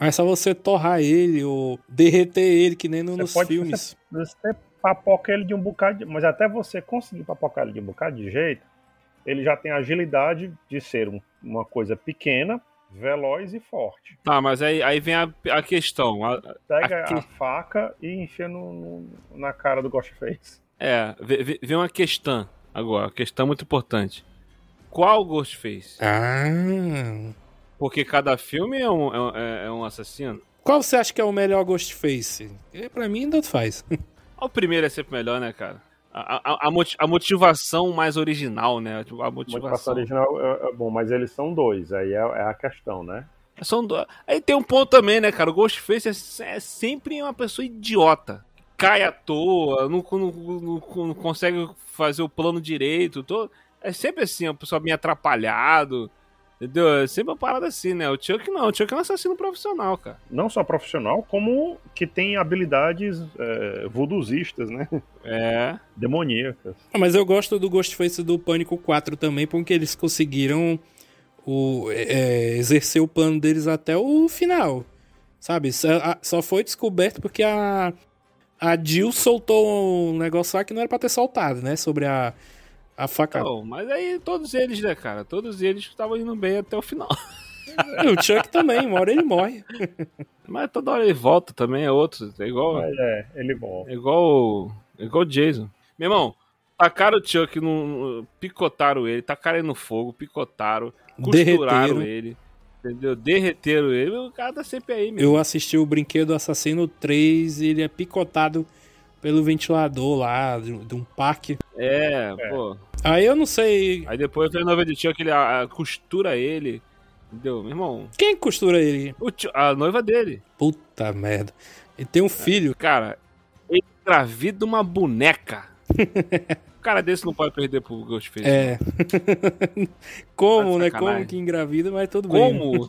É só você torrar ele ou derreter ele, que nem no- Você nos pode filmes. Você papoca ele de um bocado, de... mas até você conseguir papocar ele de um bocado de jeito, ele já tem a agilidade de ser um- uma coisa pequena, veloz e forte. Tá, mas aí, aí vem a, a questão. A- Pega Aqui. a faca e enfia no, no- na cara do Ghostface. é, vem uma questão agora. Uma questão muito importante. Qual Ghostface? Ah. Porque cada filme é um, é um- é- é um assassino. Qual você acha que é o melhor Ghostface? É, Pra mim, tanto faz. O primeiro é sempre melhor, né, cara? A, a- a moti- a motivação mais original, né? Tipo, A Motivação motivação. original é, é bom, mas eles são dois, aí é, é a questão, né? São do- Aí tem um ponto também, né, cara? O Ghostface é, é sempre uma pessoa idiota. Cai à toa, não, não- não- não consegue fazer o plano direito. tô- É sempre assim, uma pessoa meio atrapalhado. Entendeu? É sempre uma parada assim, né? O Chuck não, o Chuck é um assassino profissional, cara. Não só profissional, como que tem habilidades é, vooduzistas, né? É. Demoníacas. Ah, Mas eu gosto do Ghostface do Pânico 4 também, porque eles conseguiram o, é, exercer o plano deles até o final. Sabe? Só, a- só foi descoberto porque a, a Jill soltou um negócio lá que não era pra ter soltado, né? Sobre a, a faca. Então, mas aí todos eles, né, cara? Todos eles estavam indo bem até o final. E o Chuck também, uma hora ele morre. Mas toda hora ele volta também, é outro. É igual. Mas é, ele volta. É igual. É igual o Jason. Meu irmão, tacaram o Chuck no. picotaram ele, tacaram ele no fogo, picotaram, costuraram Derreteram. ele. Entendeu? Derreteram ele, o cara tá sempre aí, meu. Eu assisti o Brinquedo Assassino 3 e ele é picotado pelo ventilador lá de, de um parque. É, pô. Aí eu não sei. Aí depois vem a noiva de tio que ele a- a- costura ele. Entendeu? Meu irmão, Quem costura ele? o tio- a noiva dele. Puta merda. Ele tem um filho. Cara, ele engravida uma boneca. o cara desse não pode perder pro Ghostface. É. Como, Tá né? Como que engravida, mas tudo bem. Como?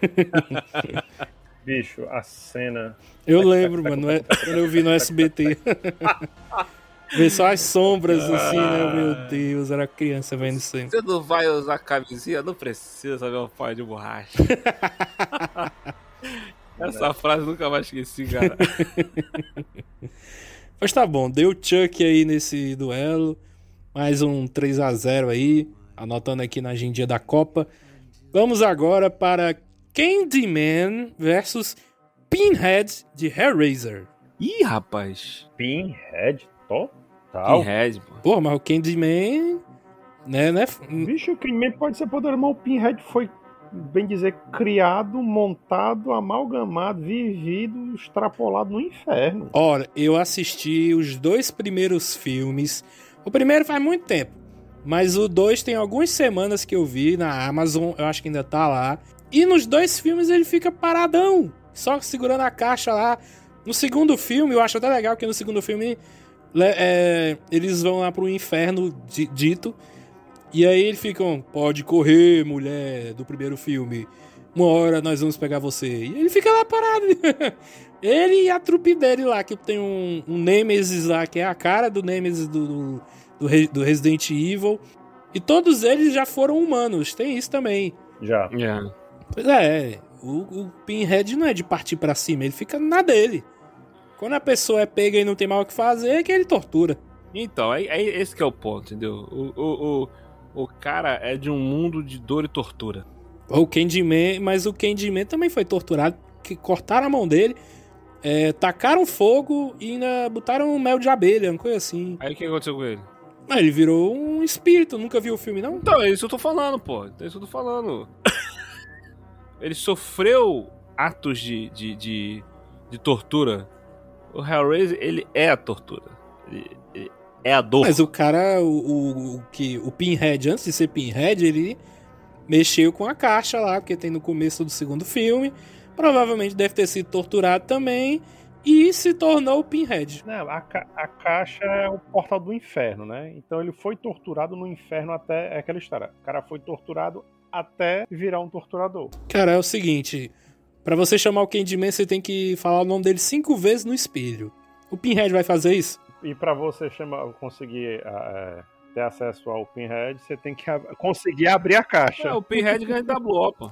Bicho, a cena. Eu lembro, mano, é- quando eu vi no SBT. Ver só as sombras assim, né? Meu Deus, era criança vendo isso aí. Você não vai usar camisinha? Não precisa, meu pai de borracha. Essa frase eu nunca mais esqueci, cara. Mas tá bom, deu Chuck aí nesse duelo. Mais um 3 a 0 aí, anotando aqui na agendinha da Copa. Vamos agora para Candyman versus Pinhead de Hellraiser. Ih, rapaz. Pinhead total. Pinhead, pô. Porra, mas o Candyman, né, né? Bicho, o Candyman pode ser poderoso, mas o Pinhead foi, bem dizer, criado, montado, amalgamado, vivido, extrapolado no inferno. Ora, eu assisti os dois primeiros filmes. O primeiro faz muito tempo, mas o dois tem algumas semanas que eu vi na Amazon, eu acho que ainda tá lá. E nos dois filmes ele fica paradão, só segurando a caixa lá. No segundo filme, eu acho até legal que no segundo filme é, eles vão lá pro inferno di- dito. E aí eles ficam, pode correr, mulher, do primeiro filme. Uma hora nós vamos pegar você. E ele fica lá parado. ele e a trupe dele lá, que tem um, um Nemesis lá, que é a cara do Nemesis do, do, do Re- do Resident Evil. E todos eles já foram humanos, tem isso também. Já. É. Pois é, o, o Pinhead não é de partir pra cima, ele fica na dele. Quando a pessoa é pega e não tem mal o que fazer, é que ele tortura. Então, é, é esse que é o ponto, entendeu? O, o, o, o cara é de um mundo de dor e tortura. O Candyman, mas o Candyman também foi torturado, que cortaram a mão dele, é, tacaram fogo e ainda botaram mel de abelha, uma coisa assim. Aí o que aconteceu com ele? Mas ele virou um espírito, nunca viu o filme, não? Então, é isso que eu tô falando, pô. É isso que eu tô falando. ele sofreu atos de, de, de, de tortura. O Hellraiser, ele é a tortura. Ele, ele é a dor. Mas o cara, o, o, o que, o Pinhead, antes de ser Pinhead, ele mexeu com a caixa lá, porque tem no começo do segundo filme. Provavelmente deve ter sido torturado também. E se tornou o Pinhead. Não, a, ca- a caixa é o portal do inferno, né? Então ele foi torturado no inferno até. É aquela história. O cara foi torturado até virar um torturador. Cara, é o seguinte: pra você chamar o Candyman, você tem que falar o nome dele cinco vezes no espelho. O Pinhead vai fazer isso? E pra você chamar, conseguir ah, é, ter acesso ao Pinhead, você tem que ab- conseguir abrir a caixa. É, o Pinhead ganha WO, pô.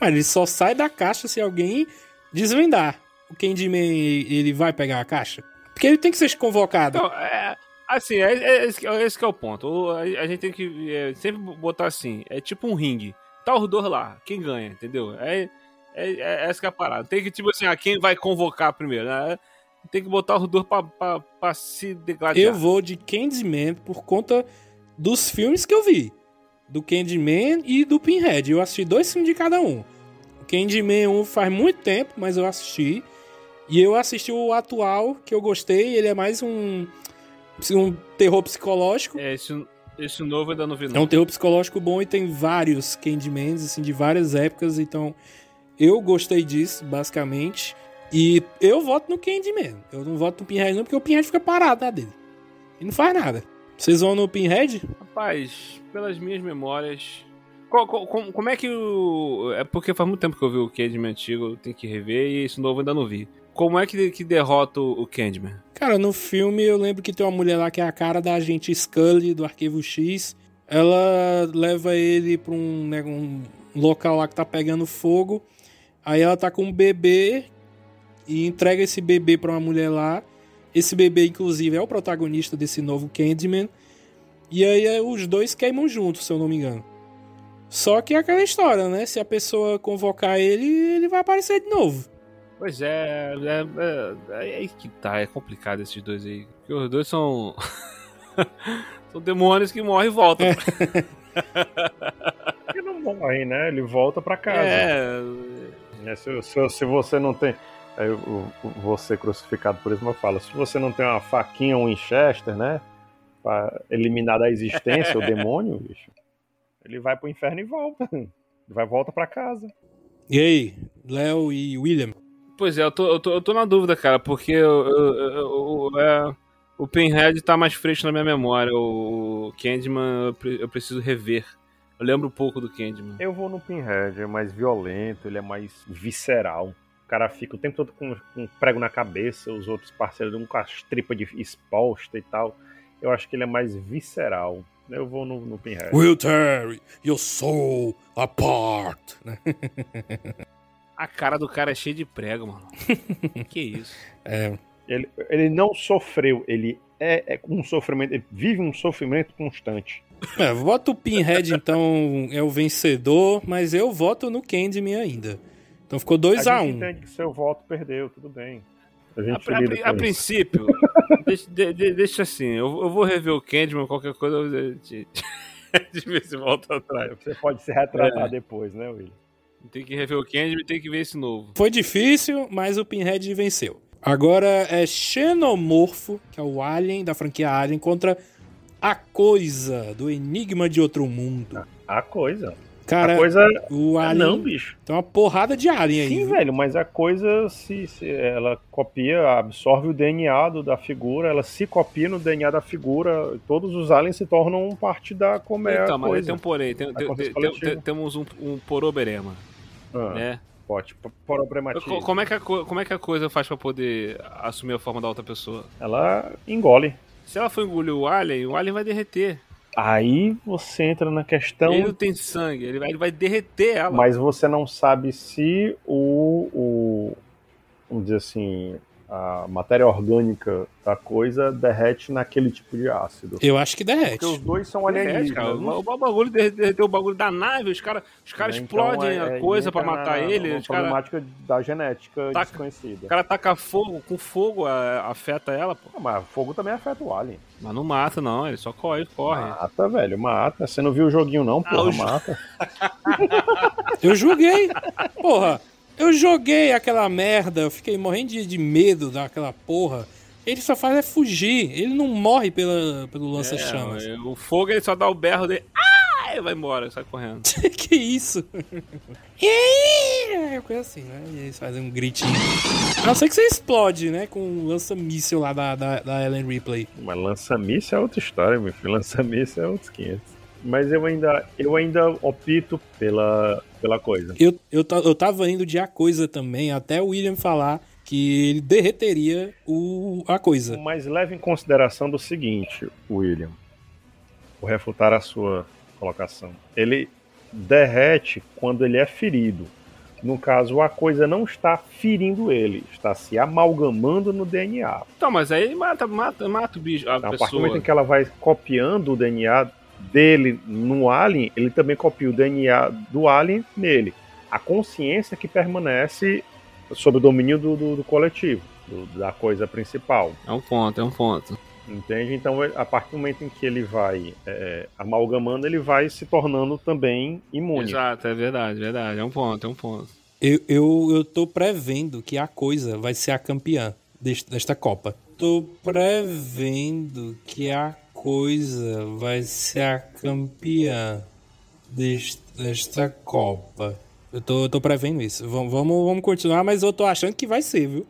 Mas ele só sai da caixa se alguém desvendar. O Candyman, ele vai pegar a caixa? Porque ele tem que ser convocado. Então, é, assim, é, é esse, que- é esse que é o ponto. O- a, a gente tem que é, sempre botar assim, é tipo um ringue. Tá os dois lá, quem ganha, entendeu? É, é, é essa que é a parada. Tem que, tipo assim, ah, quem vai convocar primeiro, né? Tem que botar os dois pra, pra, pra se degladiar. Eu vou de Candyman por conta dos filmes que eu vi. Do Candyman e do Pinhead. Eu assisti dois filmes de cada um. O Candyman 1 faz muito tempo, mas eu assisti. E eu assisti o atual, que eu gostei. Ele é mais um, um terror psicológico. É, esse, esse novo ainda não vi, É não. um terror psicológico bom e tem vários Candymans, assim, de várias épocas. Então, eu gostei disso, basicamente. E eu voto no Candyman. Eu não voto no Pinhead não, porque o Pinhead fica parado na dele. E não faz nada. Vocês vão no Pinhead? Rapaz, pelas minhas memórias. Como, como é que o. É porque faz muito tempo que eu vi o Candyman antigo, eu tenho que rever, e esse novo eu ainda não vi. Como é que, que derrota o, o Candyman? Cara, no filme eu lembro que tem uma mulher lá que é a cara da agente Scully do Arquivo X. Ela leva ele pra um, né, um local lá que tá pegando fogo. Aí ela tá com um bebê e entrega esse bebê pra uma mulher lá. Esse bebê, inclusive, é o protagonista desse novo Candyman. E aí é, os dois queimam juntos, se eu não me engano. Só que é aquela história, né? Se a pessoa convocar ele, ele vai aparecer de novo. Pois é, é, é, é aí que tá, é complicado esses dois aí. Porque os dois são. são demônios que morrem e voltam. É. Porque não morre, né? Ele volta pra casa. É. É, se, se, se você não tem. Aí, o, o- você crucificado por isso, mas eu falo, se você não tem uma faquinha, um Winchester, né? Pra eliminar da existência o demônio, bicho, ele vai pro inferno e volta. Ele vai volta pra casa. E aí, Léo e William? Pois é, eu tô, eu tô, eu tô na dúvida, cara, porque eu- eu- eu- eu- é, o Pinhead tá mais fresco na minha memória. O Candyman eu, pre- eu preciso rever. Eu lembro um pouco do Candyman. Eu vou no Pinhead, é mais violento, ele é mais visceral. O cara fica o tempo todo com, com um prego na cabeça, os outros parceiros com as tripas de exposta e tal. Eu acho que ele é mais visceral. Eu vou no, no Pinhead. Will tear your soul apart. né? A cara do cara é cheia de prego, mano. que isso? É, Ele, ele não sofreu, ele é, é um sofrimento, ele vive um sofrimento constante. É, voto o Pinhead, então, é o vencedor, mas eu voto no Candyman ainda. Então ficou 2 a 1 gente um. entende que seu voto perdeu, tudo bem. A A, gente a- a princípio, deixa, de- de- deixa assim, eu, eu vou rever o Candyman, qualquer coisa, eu te, ver se volta atrás. Você pode se retratar É. depois, né, William? Tem que rever o Candyman e tem que ver esse novo. Foi difícil, mas o Pinhead venceu. Agora é Xenomorfo, que é o Alien da franquia Alien, contra a Coisa do Enigma de Outro Mundo. A coisa. Cara, a coisa. o Ah, Alien não, bicho. tem uma porrada de Alien aí. Sim, viu? velho, mas a coisa se, se ela copia, absorve o DNA do- da figura, ela se copia no DNA da figura, todos os aliens se tornam parte da como é então, a mas aí coisa. tem um porém, tem, tem- Acontece tem- tem- temos um, um poroberema, Ah, né? Pode, problematiza. Co- Como é, que a, co- como é que a coisa faz pra poder assumir a forma da outra pessoa? Ela engole. Se ela for engolir o alien, o alien vai derreter. Aí você entra na questão, ele não tem sangue, ele vai, ele vai derreter ela. mas você não sabe se o, o vamos dizer assim, a matéria orgânica da coisa derrete naquele tipo de ácido. Eu acho que derrete. Porque os dois são Derrete, alienígenas. cara. não O, o bagulho derre- derreteu o bagulho da nave, os caras os cara Então, explodem é- a é- coisa pra entra matar na- ele, caras problemática da genética Taca- desconhecida. o cara taca fogo, com fogo a- afeta ela, pô. Ah, Mas fogo também afeta o alien. Mas não mata, não, ele só corre, corre. Mata, velho, mata. Você não viu o joguinho, não, porra, o jo- mata. Eu joguei. Porra, eu joguei aquela merda, eu fiquei morrendo de, de medo daquela porra. Ele só faz é fugir, ele não morre pela, pelo lança-chamas. É, o fogo ele só dá o berro dele. Ah! E vai embora, sai correndo. que isso? E aí? É coisa assim, né? E eles fazem um gritinho. A não ser que você explode, né? Com um lança-míssel lá da, da, da Ellen Ripley. Mas lança-míssil é outra história, meu filho. Lança-míssil é outros 500. Mas eu ainda, eu ainda opto pela, pela coisa. Eu, eu, eu tava indo de a coisa também, até o William falar que ele derreteria o, a coisa. Mas leve em consideração do seguinte, William. Vou refutar a sua colocação. Ele derrete quando ele é ferido. No caso, a coisa não está ferindo ele, está se amalgamando no DNA. Então, mas aí mata, mata, mata o bicho, a A partir do momento em que ela vai copiando o DNA dele no alien, ele também copia o DNA do alien nele. A consciência que permanece sob o domínio do, do- do coletivo, do- da coisa principal. É um ponto, é um ponto. Entende? Então, a partir do momento em que ele vai é, amalgamando, ele vai se tornando também imune. Exato, é verdade, verdade. É um ponto, é um ponto. Eu, eu, eu tô prevendo que a coisa vai ser a campeã deste- desta Copa. Tô prevendo que a coisa vai ser a campeã desta Copa. Eu tô, eu tô prevendo isso. Vamos, vamos, vamos continuar, mas eu tô achando que vai ser, viu?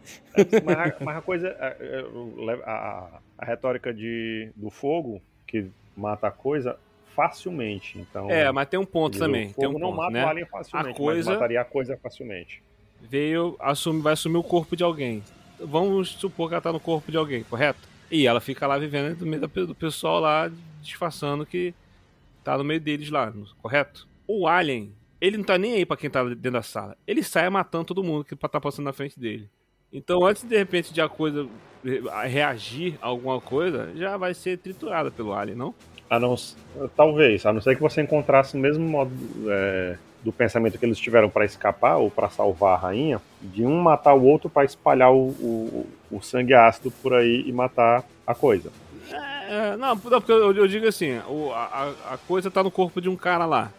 Mas, a, mas a coisa, a, a- a retórica de, do fogo, que mata a coisa, facilmente. Então, É, mas tem um ponto o também. fogo Tem um não ponto, mata né? o alien facilmente, A coisa- mas mataria a coisa facilmente. Veio, assume, vai assumir o corpo de alguém. Vamos supor que ela tá no corpo de alguém, correto? E ela fica lá vivendo no meio do pessoal lá, disfarçando que tá no meio deles lá, correto? O Alien, ele não tá nem aí pra quem tá dentro da sala. Ele sai matando todo mundo que tá passando na frente dele. Então, antes de repente de a coisa reagir a alguma coisa, já vai ser triturada pelo Alien, não? A não, talvez, a não ser que você encontrasse o mesmo modo é, do pensamento que eles tiveram para escapar ou para salvar a rainha, de um matar o outro para espalhar o, o, o sangue ácido por aí e matar a coisa. É, não, não, porque eu, eu digo assim, o- a, a- coisa tá no corpo de um cara lá,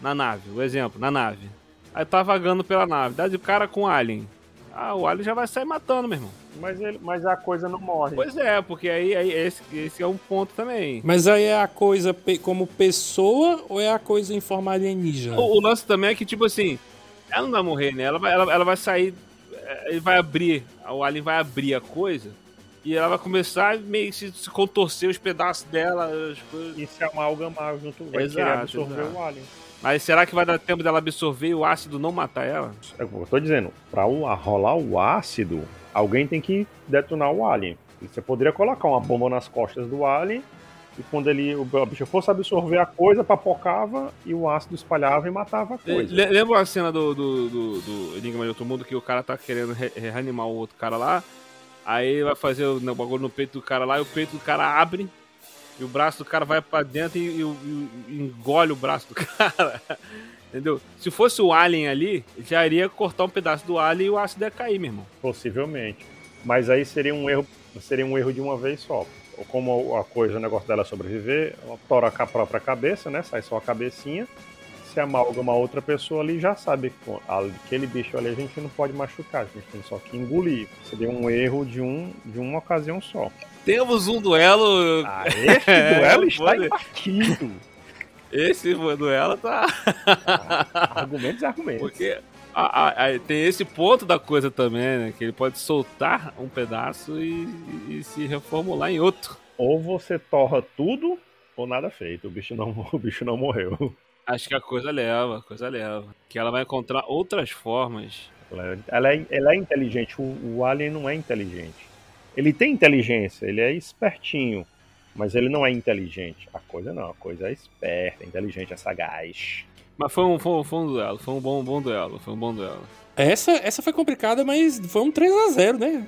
na nave, o exemplo, na nave. Aí tá vagando pela nave, dá de cara com o alien. Ah, o alien já vai sair matando, meu irmão. Mas, ele, mas a coisa não morre. Pois é, porque aí, aí esse, esse é um ponto também. Mas aí é a coisa pe- como pessoa ou é a coisa em forma alienígena? O, o lance também é que, tipo assim, ela não vai morrer, né? Ela vai, ela, ela vai sair. É, Ele vai abrir. O alien vai abrir a coisa. E ela vai começar a meio que se, se contorcer os pedaços dela, as coisas. E se amalgamar junto, vai Exato, querer absorver exato. o alien. Mas será que vai dar tempo dela absorver e o ácido não matar ela? É o que eu tô dizendo, pra rolar o ácido, alguém tem que detonar o alien. Você poderia colocar uma bomba nas costas do alien, e quando ele, o bicho fosse absorver a coisa, papocava, e o ácido espalhava e matava a coisa. Le- Lembra a cena do, do, do, do Enigma de Outro Mundo que o cara tá querendo re- reanimar o outro cara lá? Aí vai fazer o o bagulho no peito do cara lá e o peito do cara abre e o braço do cara vai pra dentro e, e- e- e engole o braço do cara. Entendeu? Se fosse o alien ali, já iria cortar um pedaço do alien e o ácido ia cair, meu irmão. Possivelmente. Mas aí seria um erro, seria um erro de uma vez só. Ou Como a coisa, o negócio dela é sobreviver, ela tora a própria cabeça, né? Sai só a cabecinha. Se amalgama outra pessoa ali, já sabe que aquele bicho ali a gente não pode machucar, a gente tem só que engolir. Seria um erro de, um, de uma ocasião só. Temos um duelo. Ah, esse É, duelo está pode. empatido. Esse duelo tá. argumentos e argumentos. Porque a- a- tem esse ponto da coisa também, né? Que ele pode soltar um pedaço e, e se reformular em outro. Ou você torra tudo, ou nada feito. O bicho não, o bicho não morreu. Acho que a coisa leva, a coisa leva. Que ela vai encontrar outras formas. Ela é, ela é- ela é inteligente. O, o Alien não é inteligente. Ele tem inteligência, ele é espertinho. Mas ele não é inteligente. A coisa não, a coisa é esperta, inteligente, é sagaz. Mas foi um, foi, um- foi um duelo, foi um bom, bom duelo, foi um bom duelo. Essa, essa foi complicada, mas foi um 3x0, né?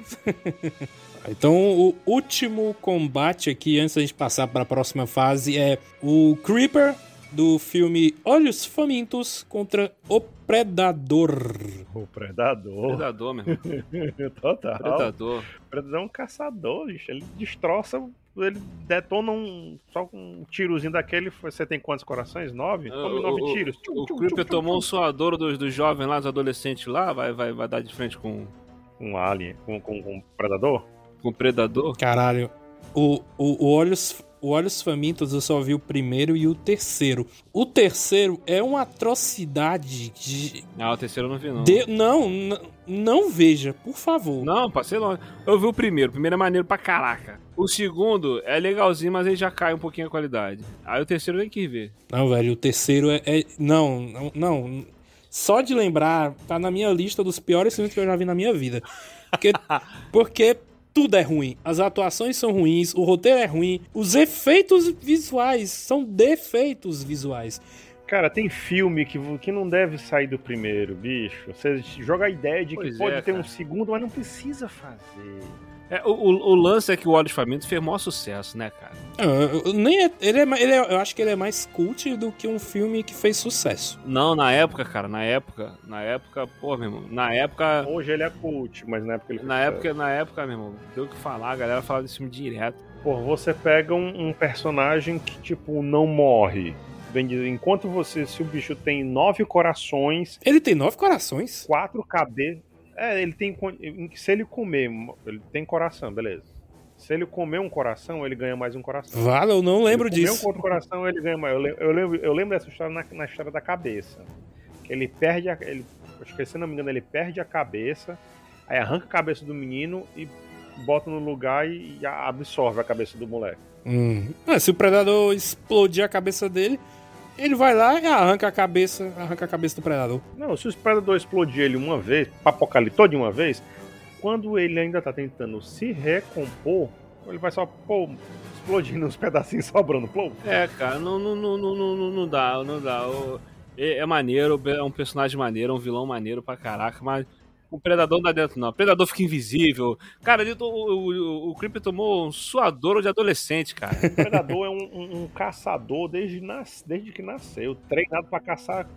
então, o último combate aqui, antes da gente passar para a próxima fase, é o Creeper do filme Olhos Famintos contra o Predador. O predador. Predador, meu irmão. Total. Predador. O predador é um caçador, bicho. Ele destroça. Ele detona um. Só com um tirozinho daquele. Você tem quantos corações? Nove? Tome nove o, tiros. O, o Creeper tomou um suadouro dos, dos jovens lá, dos adolescentes lá, vai, vai, vai dar de frente com, Um alien. Com, com, com um predador? com o Predador. Caralho. O, o, o Olhos, o Olhos Famintos eu só vi o primeiro e o terceiro. O terceiro é uma atrocidade de. Ah, o terceiro eu não vi, não. de- não, não veja, por favor. Não, passei longe. Eu vi o primeiro. O primeiro é maneiro pra caraca. O segundo é legalzinho, mas aí já cai um pouquinho a qualidade. Aí o terceiro nem quis ver. Não, velho, o terceiro é. é- não, não, não. Só de lembrar, tá na minha lista dos piores filmes que eu já vi na minha vida. Porque, porque tudo é ruim. As atuações são ruins, o roteiro é ruim, os efeitos visuais são defeitos visuais. Cara, tem filme que, que não deve sair do primeiro, bicho. Você joga a ideia de que Pois pode é, ter cara. um segundo, mas não precisa fazer. É, o, o, o lance é que o Olhos Famintos fez maior sucesso, né, cara? Eu- eu- nem é- ele é, ele é- eu acho que ele é mais cult do que um filme que fez sucesso. Não, na época, cara, na época, na época, pô, meu irmão, na época, Hoje ele é cult, mas na época ele na época, na época, meu irmão, deu o que falar, a galera falava desse filme direto. Pô, você pega um, um personagem que, tipo, não morre. Bem dizer, enquanto você, se o bicho tem nove corações, Ele tem nove corações. quatro cabeças. É, ele tem. Se ele comer. Ele tem coração, beleza. Se ele comer um coração, ele ganha mais um coração. Vale, eu não lembro ele comer disso. um outro coração, ele ganha mais. Eu lembro, eu lembro, eu lembro dessa história na, na história da cabeça. Ele perde a. Ele, acho que se não me engano, ele perde a cabeça, aí arranca a cabeça do menino e bota no lugar e, e absorve a cabeça do moleque. Hum. Ah, se o predador explodir a cabeça dele, ele vai lá e arranca a cabeça, arranca a cabeça do predador. Não, se o predador explodir ele uma vez, todo de uma vez, quando ele ainda tá tentando se recompor, ele vai só, pô, explodindo uns pedacinhos sobrando. Pô, É, cara, não, não, não, não, não, não- dá, não dá. É, é maneiro, é um personagem maneiro, é um vilão maneiro pra caraca, mas o Predador não dá dentro, não. O Predador fica invisível. Cara, ele, o, o, o Creeper tomou um suadouro de adolescente, cara. o predador é um, um- um caçador desde, nas, desde que nasceu, treinado pra caçar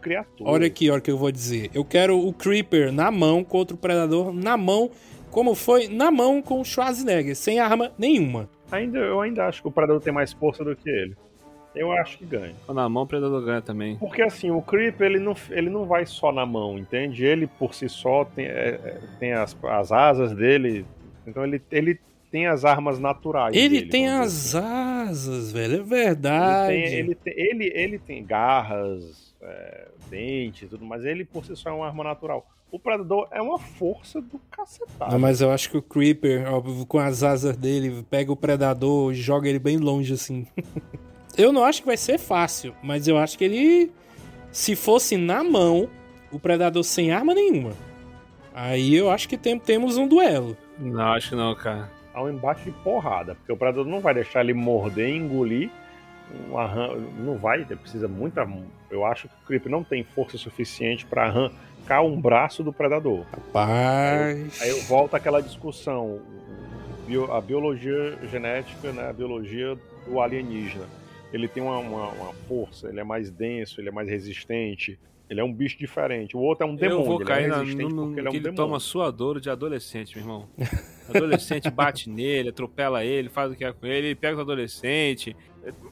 criaturas. Olha aqui, olha o que eu vou dizer. Eu quero o Creeper na mão contra o predador na mão, como foi na mão com o Schwarzenegger, sem arma nenhuma. Ainda, eu ainda acho que o predador tem mais força do que ele. Eu acho que ganha. Na mão o Predador ganha também. Porque assim, o Creep ele não, ele não vai só na mão, entende? Ele por si só tem, é, é, tem as, as asas dele. Então ele, ele tem as armas naturais. Ele dele, tem as assim. asas, velho. É verdade. Ele tem, ele, tem, ele, ele tem garras, é, dentes e tudo, mas ele por si só é uma arma natural. O Predador é uma força do cacetado. Não, mas eu acho que o Creeper, ó, com as asas dele, pega o Predador e joga ele bem longe, assim. eu não acho que vai ser fácil, mas eu acho que ele. Se fosse na mão, o Predador sem arma nenhuma. Aí eu acho que tem- temos um duelo. Não, acho que não, cara. Há um embate de porrada, porque o Predador não vai deixar ele morder e engolir. Um arran... Não vai, precisa muita. Eu acho que o Creep não tem força suficiente para arrancar um braço do Predador. Rapaz. Aí volta aquela discussão, bio- a biologia genética, né, a biologia do alienígena. Ele tem uma, uma- uma força, ele é mais denso, ele é mais resistente, ele é um bicho diferente. O outro é um demônio, eu vou ele cair é na, resistente no, no, porque ele é um ele demônio. toma suadouro de adolescente, meu irmão. Adolescente bate nele, atropela ele, faz o que é com ele, ele pega os adolescente,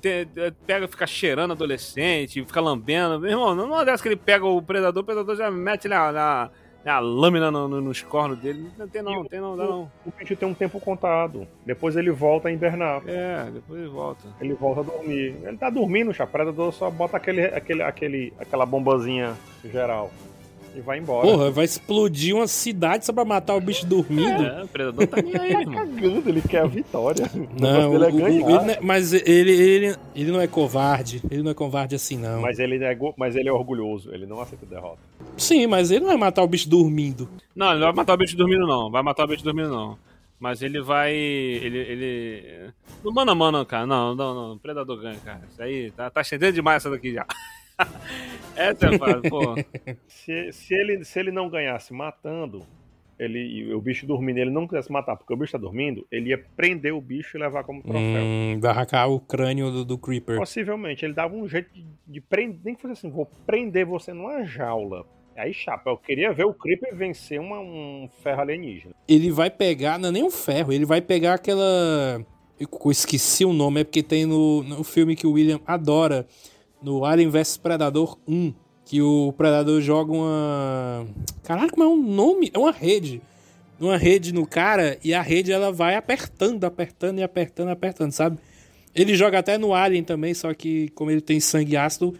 te- te- pega, fica cheirando adolescente, fica lambendo. Meu irmão, não é dessa que ele pega o predador, o predador já mete na, na, na lâmina no, no- nos cornos dele. Não tem não, não tem não, dá não. O bicho tem um tempo contado. Depois ele volta a invernar. É, depois ele volta. Ele volta a dormir. Ele tá dormindo. O predador só bota aquele, aquele, aquele, aquela bombazinha geral. E vai embora. Porra, vai explodir uma cidade só pra matar o bicho dormindo? É, o predador tá nem aí, Tá irmão. cagando, ele quer a vitória. O Não, negócio dele é o- o- ele não é- mas ele, ele, ele não é covarde. Ele não é covarde assim, não. Mas ele, é, mas ele é orgulhoso, ele não aceita derrota. Sim, mas ele não vai matar o bicho dormindo. Não, ele não vai matar o bicho dormindo, não. Vai matar o bicho dormindo, não. Mas ele vai. Ele. ele... No mano a mano, cara. Não, não, não. O Predador ganha, cara. Isso aí tá, tá estendendo demais essa daqui já. essa é fácil, pô. Se, se, ele, se ele não ganhasse matando, ele, e o bicho dormindo, ele não quisesse matar porque o bicho tá dormindo, ele ia prender o bicho e levar como troféu. Hum, vai arrancar o crânio do, do Creeper. Possivelmente, ele dava um jeito de, de prender, nem que fosse assim, vou prender você numa jaula. Aí, chapa, eu queria ver o Creeper vencer uma- um ferro alienígena. Ele vai pegar, não é nem um ferro, ele vai pegar aquela. Eu eu esqueci o nome, é porque tem no, no filme que o William adora, no Alien vs Predador 1, que o Predador joga uma. Caralho, como é um nome? É uma rede. Uma rede no cara e a rede ela vai apertando, apertando e apertando, apertando, sabe? Ele joga até no Alien também, só que como ele tem sangue ácido,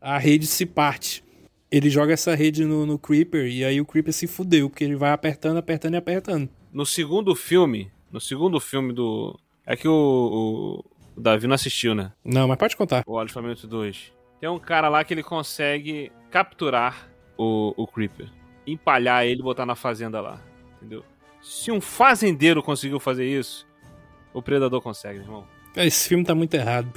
a rede se parte. Ele joga essa rede no, no Creeper e aí o Creeper se fudeu, porque ele vai apertando, apertando e apertando. No segundo filme. No segundo filme do. É que o, o, o Davi não assistiu, né? Não, mas pode contar. O Olhos Famintos 2. Tem um cara lá que ele consegue capturar o, o Creeper. Empalhar ele e botar na fazenda lá. Entendeu? Se um fazendeiro conseguiu fazer isso, o predador consegue, irmão. Esse filme tá muito errado.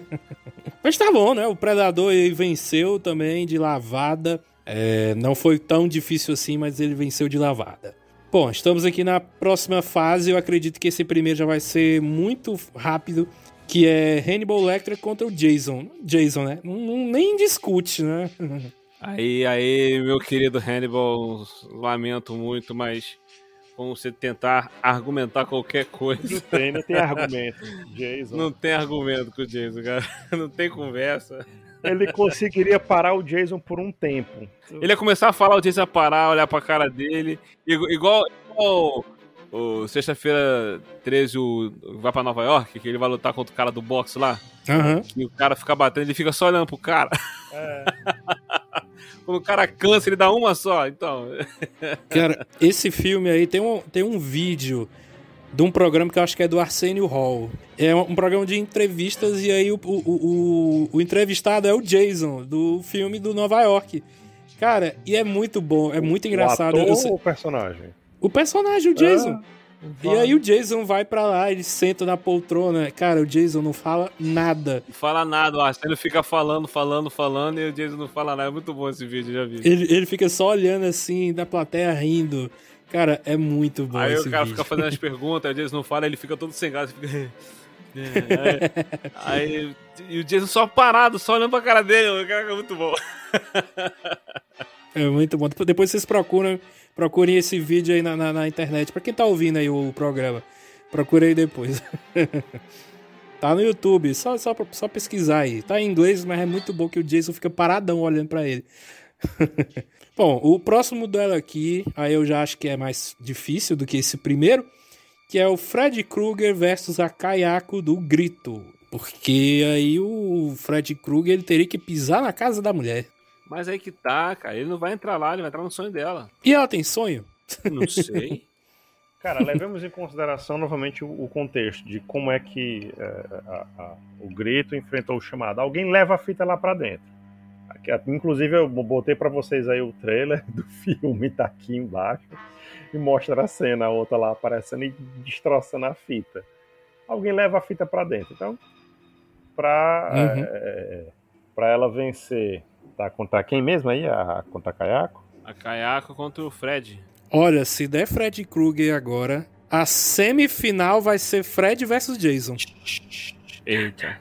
mas tá bom, né? O Predador ele venceu também de lavada. É, não foi tão difícil assim, mas ele venceu de lavada. Bom, estamos aqui na próxima fase. Eu acredito que esse primeiro já vai ser muito rápido. Que é Hannibal Lecter contra o Jason. Jason, né? Não, não- nem discute, né? Aí, aí, meu querido Hannibal, lamento muito, mas vamos você tentar argumentar qualquer coisa. Tem, não tem argumento. Jason. Não tem argumento com o Jason, cara. Não tem conversa. Ele conseguiria parar o Jason por um tempo. Ele ia começar a falar, o Jason ia parar, olhar pra cara dele. Igu- Igual, igual o sexta-feira 13 o, vai pra Nova York, que ele vai lutar contra o cara do boxe lá. Aham. E o cara fica batendo, ele fica só olhando pro cara. É, Quando o cara cansa, ele dá uma só. Então, Cara, esse filme aí tem um, tem um vídeo de um programa que eu acho que é do Arsenio Hall. É um, programa de entrevistas e aí o, o, o, o entrevistado é o Jason, do filme do Nova York. Cara, e é muito bom, é muito engraçado. O Eu ator sei- ou o personagem? o personagem, o Jason. Ah, E aí o Jason vai pra lá, ele senta na poltrona. Cara, o Jason não fala nada. não fala nada, o Arsênio fica falando, falando, falando, e o Jason não fala nada. É muito bom esse vídeo, já vi. Ele, ele fica só olhando assim, da plateia rindo. Cara, é muito bom Aí o cara vídeo. fica fazendo as perguntas, o Jason não fala, ele fica todo sem graça. Fica... É, aí, aí- e o Jason só parado, só olhando pra cara dele. O cara é muito bom. É muito bom. Depois- vocês procuram, procurem esse vídeo aí na, na, na internet. Pra quem tá ouvindo aí o programa, procura aí depois. Tá no YouTube, só, só, só pesquisar aí. Tá em inglês, mas é muito bom que o Jason fica paradão olhando pra ele. Bom, o próximo duelo aqui, aí eu já acho que é mais difícil do que esse primeiro, que é o Fred Krueger versus a Kayako do Grito. Porque aí o Fred Krueger ele teria que pisar na casa da mulher. Mas aí que tá, cara. Ele não vai entrar lá, ele vai entrar no sonho dela. E ela tem sonho? Não sei. Cara, levemos em consideração novamente o, contexto de como é que é, a- a- o grito enfrentou o chamado. Alguém leva a fita lá pra dentro. Inclusive, eu botei pra vocês aí o trailer do filme, tá aqui embaixo, e mostra a cena, a outra lá aparecendo e destroçando a fita. Alguém leva a fita pra dentro. Então, pra, Uhum. é, pra ela vencer, tá contra quem mesmo aí? A, contra a Kayako? A Kayako contra o Fred. Olha, se der Fred Krueger agora, a semifinal vai ser Fred versus Jason. Eita.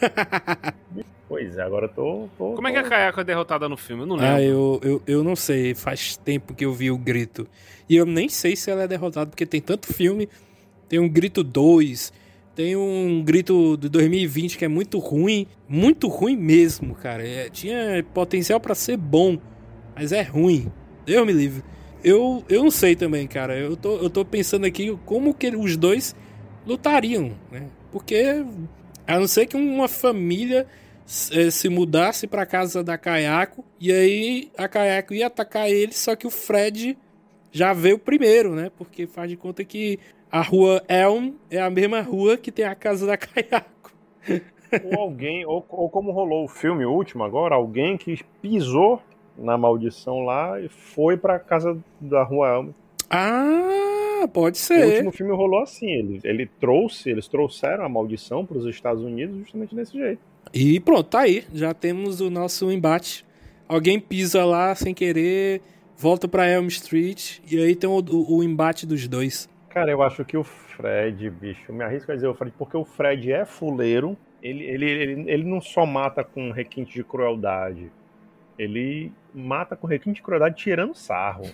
Pois é, agora eu tô. tô- Como é que a Kayako é derrotada no filme? Eu não lembro. Ah, eu, eu, eu não sei, faz tempo que eu vi o Grito. E eu nem sei se ela é derrotada, porque tem tanto filme. Tem um Grito 2, tem um Grito de 2020 que é muito ruim. Muito ruim mesmo, cara. É, tinha potencial pra ser bom, mas é ruim. Deus me livre. Eu, eu não sei também, cara. Eu tô, eu tô pensando aqui como que os dois lutariam, né? Porque, a não ser que uma família eh, se mudasse pra casa da Kayako e aí a Kayako ia atacar ele, só que o Fred já veio primeiro, né? Porque faz de conta que a rua Elm é a mesma rua que tem a casa da Kayako. ou alguém, ou, ou como rolou o filme último agora, alguém que pisou na maldição lá e foi pra casa da Rua Elma. Ah, pode O ser. último filme rolou assim, ele, ele trouxe, eles trouxeram a maldição pros Estados Unidos justamente desse jeito. E pronto, tá aí. Já temos o nosso embate. Alguém pisa lá sem querer, volta pra Elm Street e aí tem o, o- o embate dos dois. Cara, eu acho que o Fred, bicho, me arrisco a dizer o Fred, porque o Fred é fuleiro, ele, ele, ele, ele não só mata com requinte de crueldade, ele mata com requinte de crueldade tirando sarro.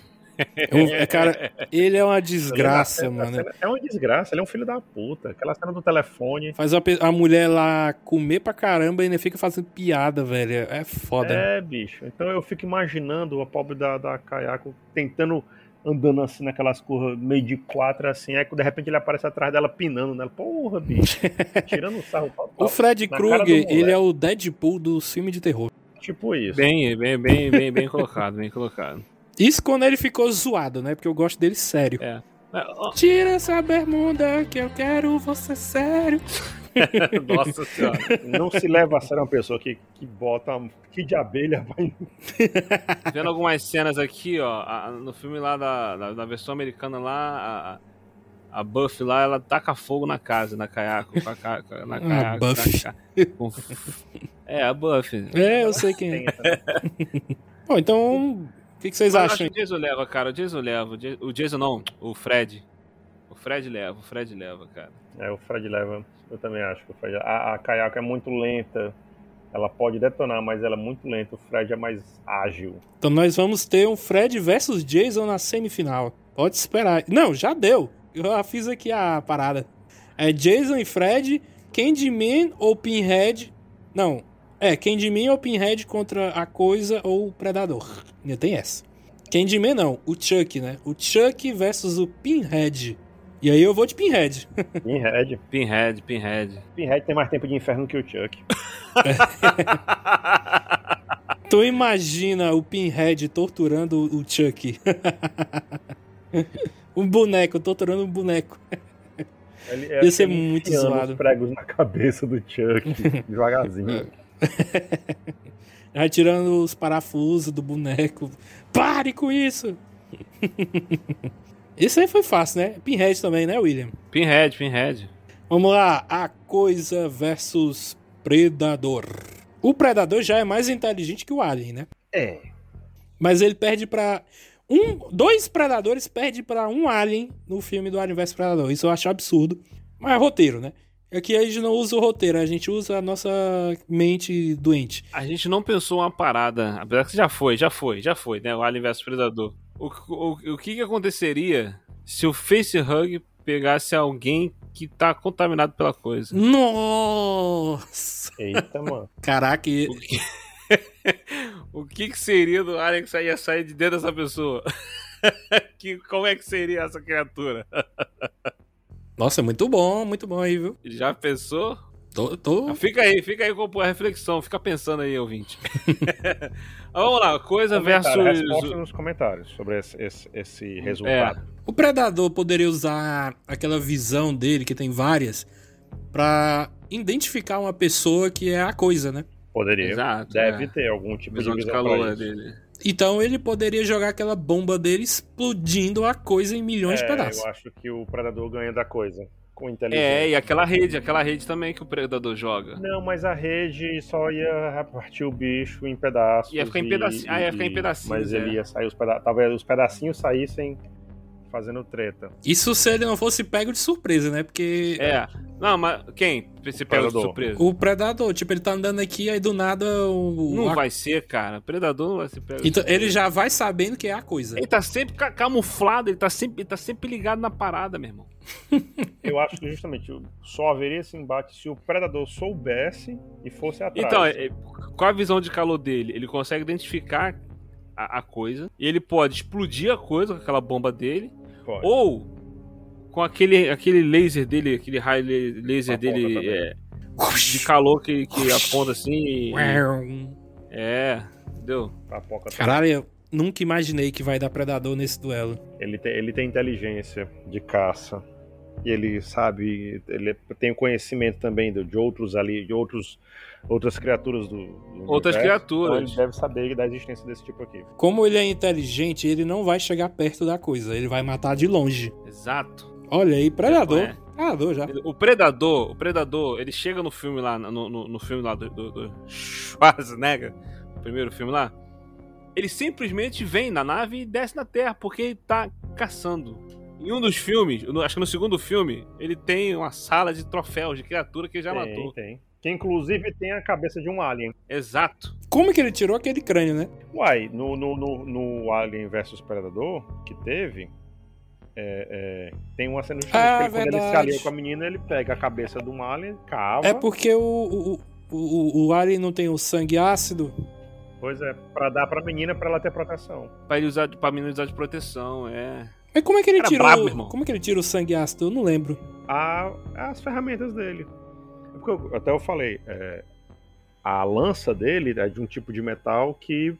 Eu- é, cara, ele é uma desgraça, A cena- mano. É uma desgraça, ele é um filho da puta. Aquela cena do telefone. Faz a, a mulher lá comer pra caramba e ainda fica fazendo piada, velho. É foda. É, bicho. Então eu fico imaginando a pobre da, da Kayako tentando, andando assim naquelas curvas meio de quatro, assim. Aí de repente ele aparece atrás dela pinando nela. Porra, bicho. Tirando o sarro total. O Fred Krueger, ele é o Deadpool do filme de terror. Tipo isso. Bem, bem, bem, bem, bem colocado, bem colocado. Isso quando ele ficou zoado, né? Porque eu gosto dele sério. É. É, Tira essa bermuda que eu quero você sério. Nossa senhora. Não se leva a sério uma pessoa que, que bota que de abelha vai. Vendo algumas cenas aqui, ó, a- no filme lá da, da, da versão americana lá, a, a Buffy lá, ela taca fogo na casa, na caiaco, a ca- a- na caiaco. Ah, Buffy. na ca- com- É, a Buffy. É, eu sei quem é. Essa- Bom, então, o que, que vocês acham? que o Jason leva, cara, o Jason leva. O Jason não, o Fred. O Fred leva, o Fred leva, cara. É, o Fred leva. Eu também acho que o Fred. A, a Kayako é muito lenta. Ela pode detonar, mas ela é muito lenta. O Fred é mais ágil. Então nós vamos ter um Fred versus Jason na semifinal. Pode esperar. Não, já deu. Eu já fiz aqui a parada. É Jason e Fred, Candyman ou Pinhead. Não, é Candyman ou Pinhead contra a Coisa ou o Predador. Ainda tem essa. Candyman não, o Chuck, né? O Chuck versus o Pinhead. E aí eu vou de Pinhead. Pinhead. Pinhead, Pinhead. Pinhead tem mais tempo de inferno que o Chuck. Tu imagina o Pinhead torturando o Chuck. um boneco, torturando um boneco. Ele, Ia ser ele muito zoado. os pregos na cabeça do Chuck, devagarzinho. Vai tirando os parafusos do boneco. Pare com isso! Isso aí foi fácil, né? Pinhead também, né, William? Pinhead, Pinhead. Vamos lá. A coisa versus Predador. O Predador já é mais inteligente que o Alien, né? É. Mas ele perde pra. Um, dois predadores perdem pra um alien no filme do Alien vs Predador. Isso eu acho absurdo. Mas é roteiro, né? Aqui a gente não usa o roteiro, a gente usa a nossa mente doente. A gente não pensou uma parada, apesar que já foi, já foi, já foi, né? O Alien vs Predador. O, o, o que que aconteceria se o Facehug pegasse alguém que tá contaminado pela coisa. Nossa! Eita, mano. Caraca, e- O que, o que, que seria do Alien que ia sair de dentro dessa pessoa? que, como é que seria essa criatura? Nossa, muito bom, muito bom aí, viu? Já pensou? Tô, tô... Fica aí, fica aí com a reflexão, fica pensando aí, ouvinte. Vamos lá, coisa Comentário, versus. Resposta nos comentários sobre esse, esse, esse É, resultado. O predador poderia usar aquela visão dele, que tem várias, pra identificar uma pessoa que é a coisa, né? Poderia. exato. Deve é. ter algum tipo Visão de de visão calor pra isso. dele. Então ele poderia jogar aquela bomba dele explodindo a coisa em milhões de É, pedaços. eu acho que o predador ganha da coisa. Com inteligência. É, e aquela rede, aquela rede também que o predador joga. Não, mas a rede só ia repartir o bicho em pedaços. Ia ficar em e- pedaci- ah, ia ficar em pedacinhos, Mas é. ele ia sair os pedaços. Talvez os pedacinhos saíssem fazendo treta. Isso se ele não fosse pego de surpresa, né? Porque É. Não, mas quem? Você pega de Predador. surpresa? o predador, tipo, ele tá andando aqui, aí do nada o. Não a- vai ser, cara. Predador não vai ser pego. de Então surpresa. ele já vai sabendo que é a coisa. Ele tá sempre ca- camuflado, ele tá sempre, ele tá sempre ligado na parada, meu irmão. Eu acho que justamente só haveria esse embate se o predador soubesse e fosse atrás. Então, é- é- qual a visão de calor dele? Ele consegue identificar a, a coisa e ele pode explodir a coisa com aquela bomba dele Pode. ou com aquele, aquele laser dele, aquele raio laser dele é, de calor que, que aponta assim. e- é, entendeu? A Poca- Caralho, eu nunca imaginei que vai dar predador nesse duelo. Ele tem, ele tem inteligência de caça. E ele sabe, ele tem conhecimento também de, de outros ali, de outros, outras criaturas do, do Outras universo. criaturas. Então ele deve saber da existência desse tipo aqui. Como ele é inteligente, ele não vai chegar perto da coisa, ele vai matar de longe. Exato. Olha aí, predador. É. Predador já. O Predador, o Predador, ele chega no filme lá, no, no, no filme lá do, do, do Schwarzenegger, o primeiro filme lá, ele simplesmente vem na nave e desce na Terra, porque ele tá caçando. Em um dos filmes, no- acho que no segundo filme, ele tem uma sala de troféus de criatura que ele já tem, matou. tem. Que inclusive tem a cabeça de um alien. Exato. Como que ele tirou aquele crânio, né? Uai, no, no, no, no Alien vs Predador, que teve, é, é, tem uma cena justamente Ah, que ele, quando ele se alia com a menina, ele pega a cabeça de um alien, cava. É porque o, o, o, o Alien não tem o sangue ácido. Pois é, pra dar pra menina pra ela ter proteção. Pra ele usar, pra menina usar de proteção, é. Mas como é que ele Cara tirou. brabo, irmão. como é que ele tira o sangue ácido? Eu não lembro. A, as ferramentas dele. É Porque eu- até eu falei, é, a lança dele é de um tipo de metal que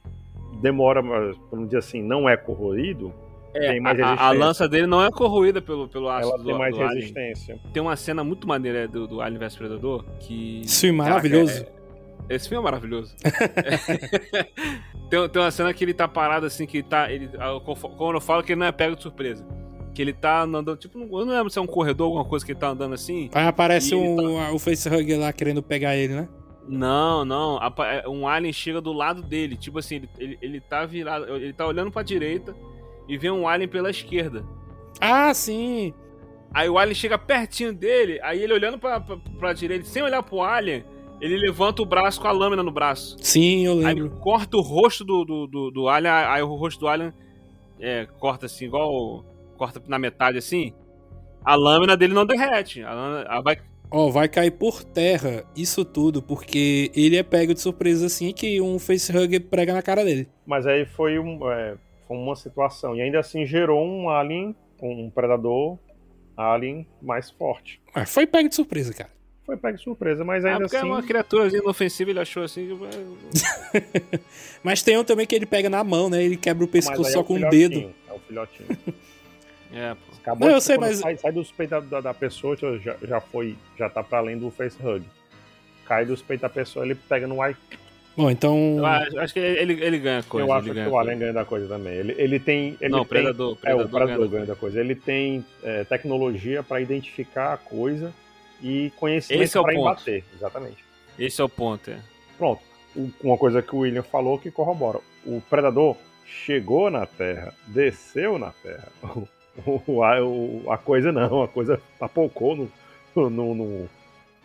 demora, vamos dizer assim, não é corroído, É, Tem mais a- a, lança dele não é corroída pelo, pelo ácido ela tem do, mais do Alien. resistência. Tem uma cena muito maneira é, do, do Alien vs Predador que. Esse filme Caraca, maravilhoso. é- esse filme é maravilhoso. tem, tem uma cena que ele tá parado assim, que ele tá. Ele, ah, quando eu falo que ele não é pego de surpresa. Que ele tá andando, tipo, eu não lembro se é um corredor, alguma coisa que ele tá andando assim. Aí aparece um, a- o facehugger lá querendo pegar ele, né? Não, não. é, Um alien chega do lado dele. Tipo assim, ele, ele, ele tá virado. Ele tá olhando pra direita e vê um alien pela esquerda. Ah, sim. Aí o alien chega pertinho dele, aí ele olhando pra, pra, pra direita, sem olhar pro alien, ele levanta o braço com a lâmina no braço. Sim, eu Aí lembro. corta o rosto do, do, do, do alien, aí o rosto do alien é, corta assim, igual. Corta na metade assim. A lâmina dele não derrete. A lâmina, ela vai, Ó, vai cair por terra isso tudo, porque ele é pego de surpresa assim que um facehugger prega na cara dele. Mas aí foi, um, é, foi uma situação. E ainda assim gerou um alien, um predador alien mais forte. Mas foi pego de surpresa, cara. Foi pego de surpresa, mas ah, ainda porque assim. é uma criaturazinha inofensiva, ele achou assim. que- Mas tem um também que ele pega na mão, né? Ele quebra o mas pescoço aí é só o com o filhotinho, dedo. É o filhotinho. É, pô. Acabou Não, eu sei, mas- sai, sai dos peitos da, da, pessoa, já, já foi. Já tá pra além do facehug. Cai dos peitos da pessoa, ele pega no ar. Bom, então. Eu acho, acho que ele, ele ganha coisa. eu acho ele que o Alien ganha da coisa também. Ele, ele tem. Ele Não, tem, Predador. É, Predador o Predador ganha ganha da coisa. Ele tem é, tecnologia pra identificar a coisa e conhecimento Esse é pra ponto. embater. Exatamente. Esse é o ponto, é. Pronto. Uma coisa que o William falou que corrobora. O Predador chegou na Terra, desceu na Terra. O, a, o- a coisa não, a coisa apocou no, no, no,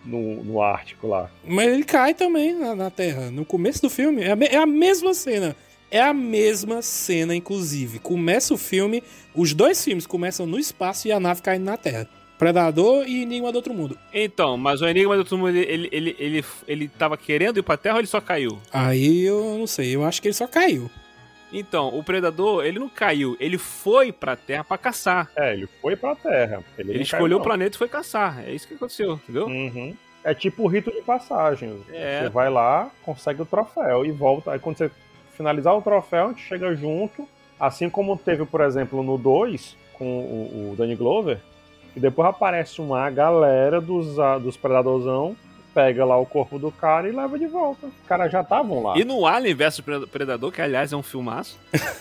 no, no Ártico lá. Mas ele cai também na, na terra. No começo do filme. É a, é a mesma cena. É a mesma cena, inclusive. Começa o filme, os dois filmes começam no espaço e a nave caindo na Terra. Predador e Enigma do Outro Mundo. Então, mas o Enigma do Outro Mundo, ele, ele, ele, ele, ele tava querendo ir pra Terra ou ele só caiu? Aí eu não sei, eu acho que ele só caiu. Então, o Predador, ele não caiu, ele foi pra Terra pra caçar. É, ele foi pra Terra. Ele, Ele escolheu caiu, o planeta e foi caçar. É isso que aconteceu, entendeu? Uhum. É tipo o rito de passagem. É. Você vai lá, consegue o troféu e volta. Aí quando você finalizar o troféu, a gente chega junto. Assim como teve, por exemplo, no 2, com o, o Danny Glover. E depois aparece uma galera dos, ah, dos Predadorzão, pega lá o corpo do cara e leva de volta. Os caras já estavam lá. E no Alien vs Predador, que aliás é um filmaço,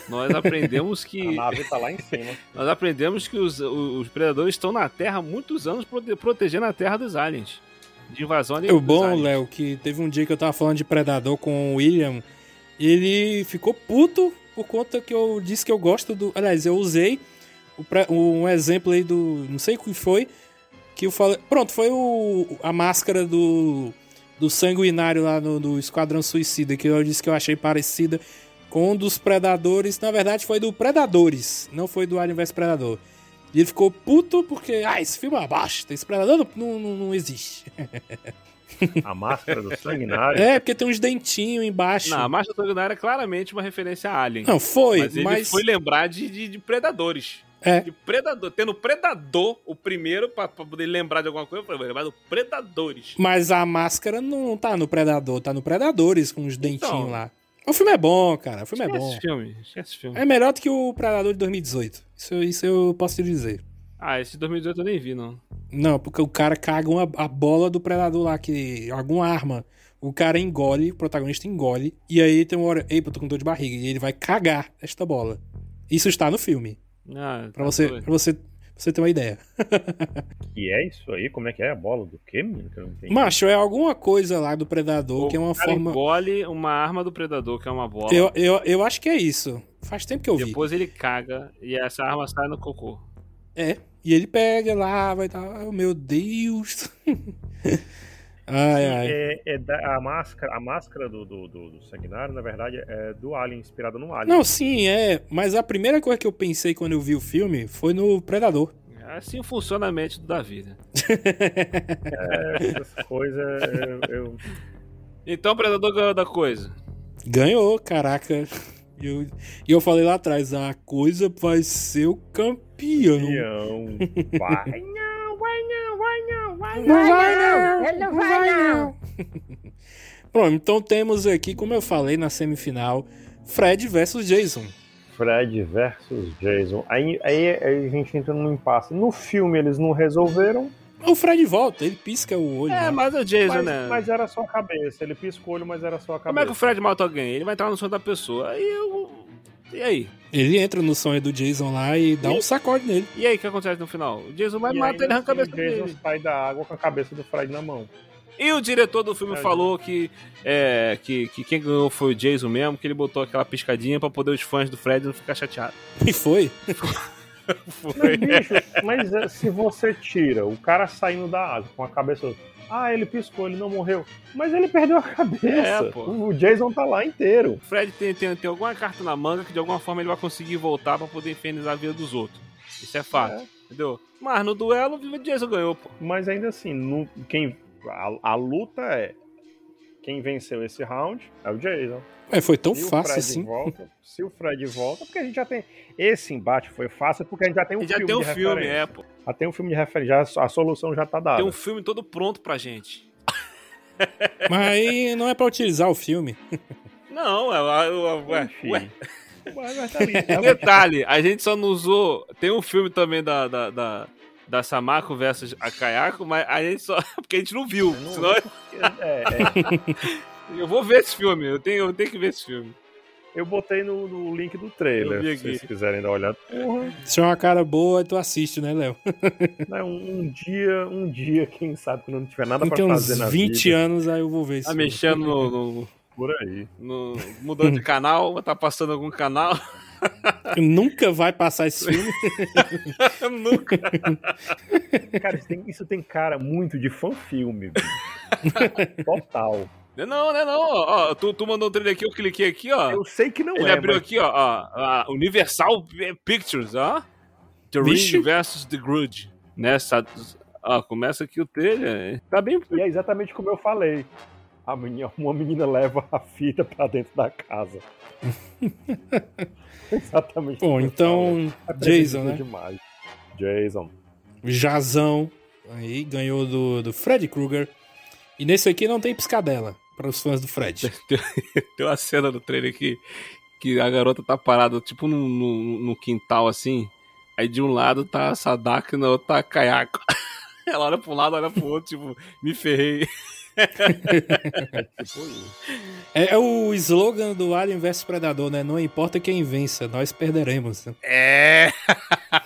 nós aprendemos A que nave tá lá em cima. nós aprendemos que os, os predadores estão na Terra há muitos anos prote- protegendo a Terra dos aliens. De invasão O alienígena. bom, Léo, que teve um dia que eu tava falando de Predador com o William, ele ficou puto por conta que eu disse que eu gosto do. Aliás, eu usei o um exemplo aí do. Não sei o que foi. Que eu falei. Pronto, foi o, a máscara do. Do sanguinário lá no, do Esquadrão Suicida, que eu disse que eu achei parecida com um dos Predadores. Na verdade, foi do Predadores, não foi do Alien vs Predador. E ele ficou puto porque, ah, esse filme é uma bosta, esse Predador não, não, não- existe. A máscara do sanguinário. É, porque tem uns dentinhos embaixo. Não, a Marcha Sanguinária é claramente uma referência a Alien. Não, foi, mas mas. ele foi lembrar de, de, de predadores. É. De predador. Tendo predador, o primeiro, pra, pra poder lembrar de alguma coisa, eu lembrar do predadores. Mas a máscara não tá no Predador, tá no Predadores com os dentinhos Então. lá. O filme é bom, cara. O filme é bom. filme, esse filme. É melhor do que o Predador de 2018. Isso, isso eu posso te dizer. Ah, esse de 2018 eu nem vi, não. Não, porque o cara caga uma, a bola do Predador lá, que alguma arma. O cara engole, o protagonista engole, e aí tem uma hora, ei, eu tô com dor de barriga, e ele vai cagar esta bola. Isso está no filme, Ah, pra tá você, doido. pra você, você ter uma ideia. Que é isso aí? Como é que é? A bola do quê, menino? Que eu não entendi. Macho, é alguma coisa lá do Predador, que é uma o cara forma... engole uma arma do predador, que é uma bola. Eu, eu, eu acho que é isso. Faz tempo que eu vi. Depois ele caga e essa arma sai no cocô. É. E ele pega lá, vai estar. Oh, meu Deus. ai, ai. É, é da- a máscara, a máscara do, do, do, do sanguinário, na verdade, é do Alien, inspirada no Alien. Não, sim, é. Mas a primeira coisa que eu pensei quando eu vi o filme foi no Predador. Assim funciona a mente do Davi, né? É, essas coisas eu, eu- Então o predador ganhou da coisa. Ganhou, caraca. E eu, eu falei lá atrás, a coisa vai ser o campeão. Campeão. Vai vai não, vai não. Vai não, ele não vai não. Pronto, então temos aqui, como eu falei na semifinal, Fred versus Jason. Fred versus Jason. Aí, aí, aí a gente entra num impasse. No filme eles não resolveram, O Fred volta, ele pisca o olho. É, né? mas o Jason, mas, né? mas era só a cabeça. Ele piscou o olho, mas era só a Como é que cabeça. o Fred mata alguém? Ele vai entrar no sonho da pessoa. Aí eu. E aí? Ele entra no sonho do Jason lá e dá um sacode nele. E aí, o que acontece no final? O Jason vai E mata ele, arranca a cabeça o Jason dele. sai da água com a cabeça do Fred na mão. E o diretor do filme É. falou que, é, que, que quem ganhou foi o Jason mesmo, que ele botou aquela piscadinha pra poder os fãs do Fred não ficar chateados. E foi. Foi. Mas, bicho, mas é, se você tira o cara saindo da água com a cabeça. Ah, ele piscou, ele não morreu. Mas ele perdeu a cabeça. É, o Jason tá lá inteiro. O Fred tem, tem, tem alguma carta na manga que de alguma forma ele vai conseguir voltar pra poder infernizar a vida dos outros. Isso é fato, É. entendeu? Mas no duelo, o Jason ganhou, pô. Mas ainda assim, no- quem, a, a luta é. Quem venceu esse round é o Jason. É, foi tão Se o fácil Fred assim. volta, se o Fred volta, porque a gente já tem. Esse embate foi fácil porque a gente já tem um E já filme. tem um de filme, é, pô. Já tem um filme de referência, já, a solução já tá dada. Tem um filme todo pronto pra gente. Mas aí não é pra utilizar o filme. Não, é, é, é, ué, ué. Mas, mas tá ali, tá. Detalhe, a gente só não usou. Tem um filme também da, da, da, da Samako versus a Kayako, mas a gente só. Porque a gente não viu. Não- Senão É, é. eu vou ver esse filme. Eu tenho, eu tenho que ver esse filme. Eu botei no, no link do trailer, se vocês quiserem dar uma olhada. Porra, Se é uma cara boa, tu assiste, né, Léo? um, um dia, um dia, quem sabe, quando não tiver nada pra Daqui uns fazer na 20 vida, anos aí eu vou ver isso. Tá mexendo no. no- por aí. no- mudando de canal, tá passando algum canal. Nunca vai passar esse filme. Nunca. Cara, isso tem, isso tem cara muito de fã-filme. Total. Não, é não, não é não. Ó, tu, tu mandou o trailer aqui, eu cliquei aqui, ó. Eu sei que não Ele é, abriu mas aqui, ó, ó, ó, Universal Pictures, ó. The Vixe. Ring versus The Grudge. Nessa. Ó, começa aqui o trailer. Tá bem. E é exatamente como eu falei. A menina, uma menina leva a fita pra dentro da casa. exatamente. Bom, então. É Jason, né? Demais. Jason. Jazão aí ganhou do, do Fred Krueger. E nesse aqui não tem piscadela para os fãs do Fred. Tem uma cena do trailer aqui que a garota tá parada, tipo, no, no, no quintal assim. Aí de um lado tá a Sadako e na outra tá a Kayako. Ela olha pra um lado, olha pro outro, tipo, me ferrei. É, é o slogan do Alien vs Predador, né? Não importa quem vença, nós perderemos. É!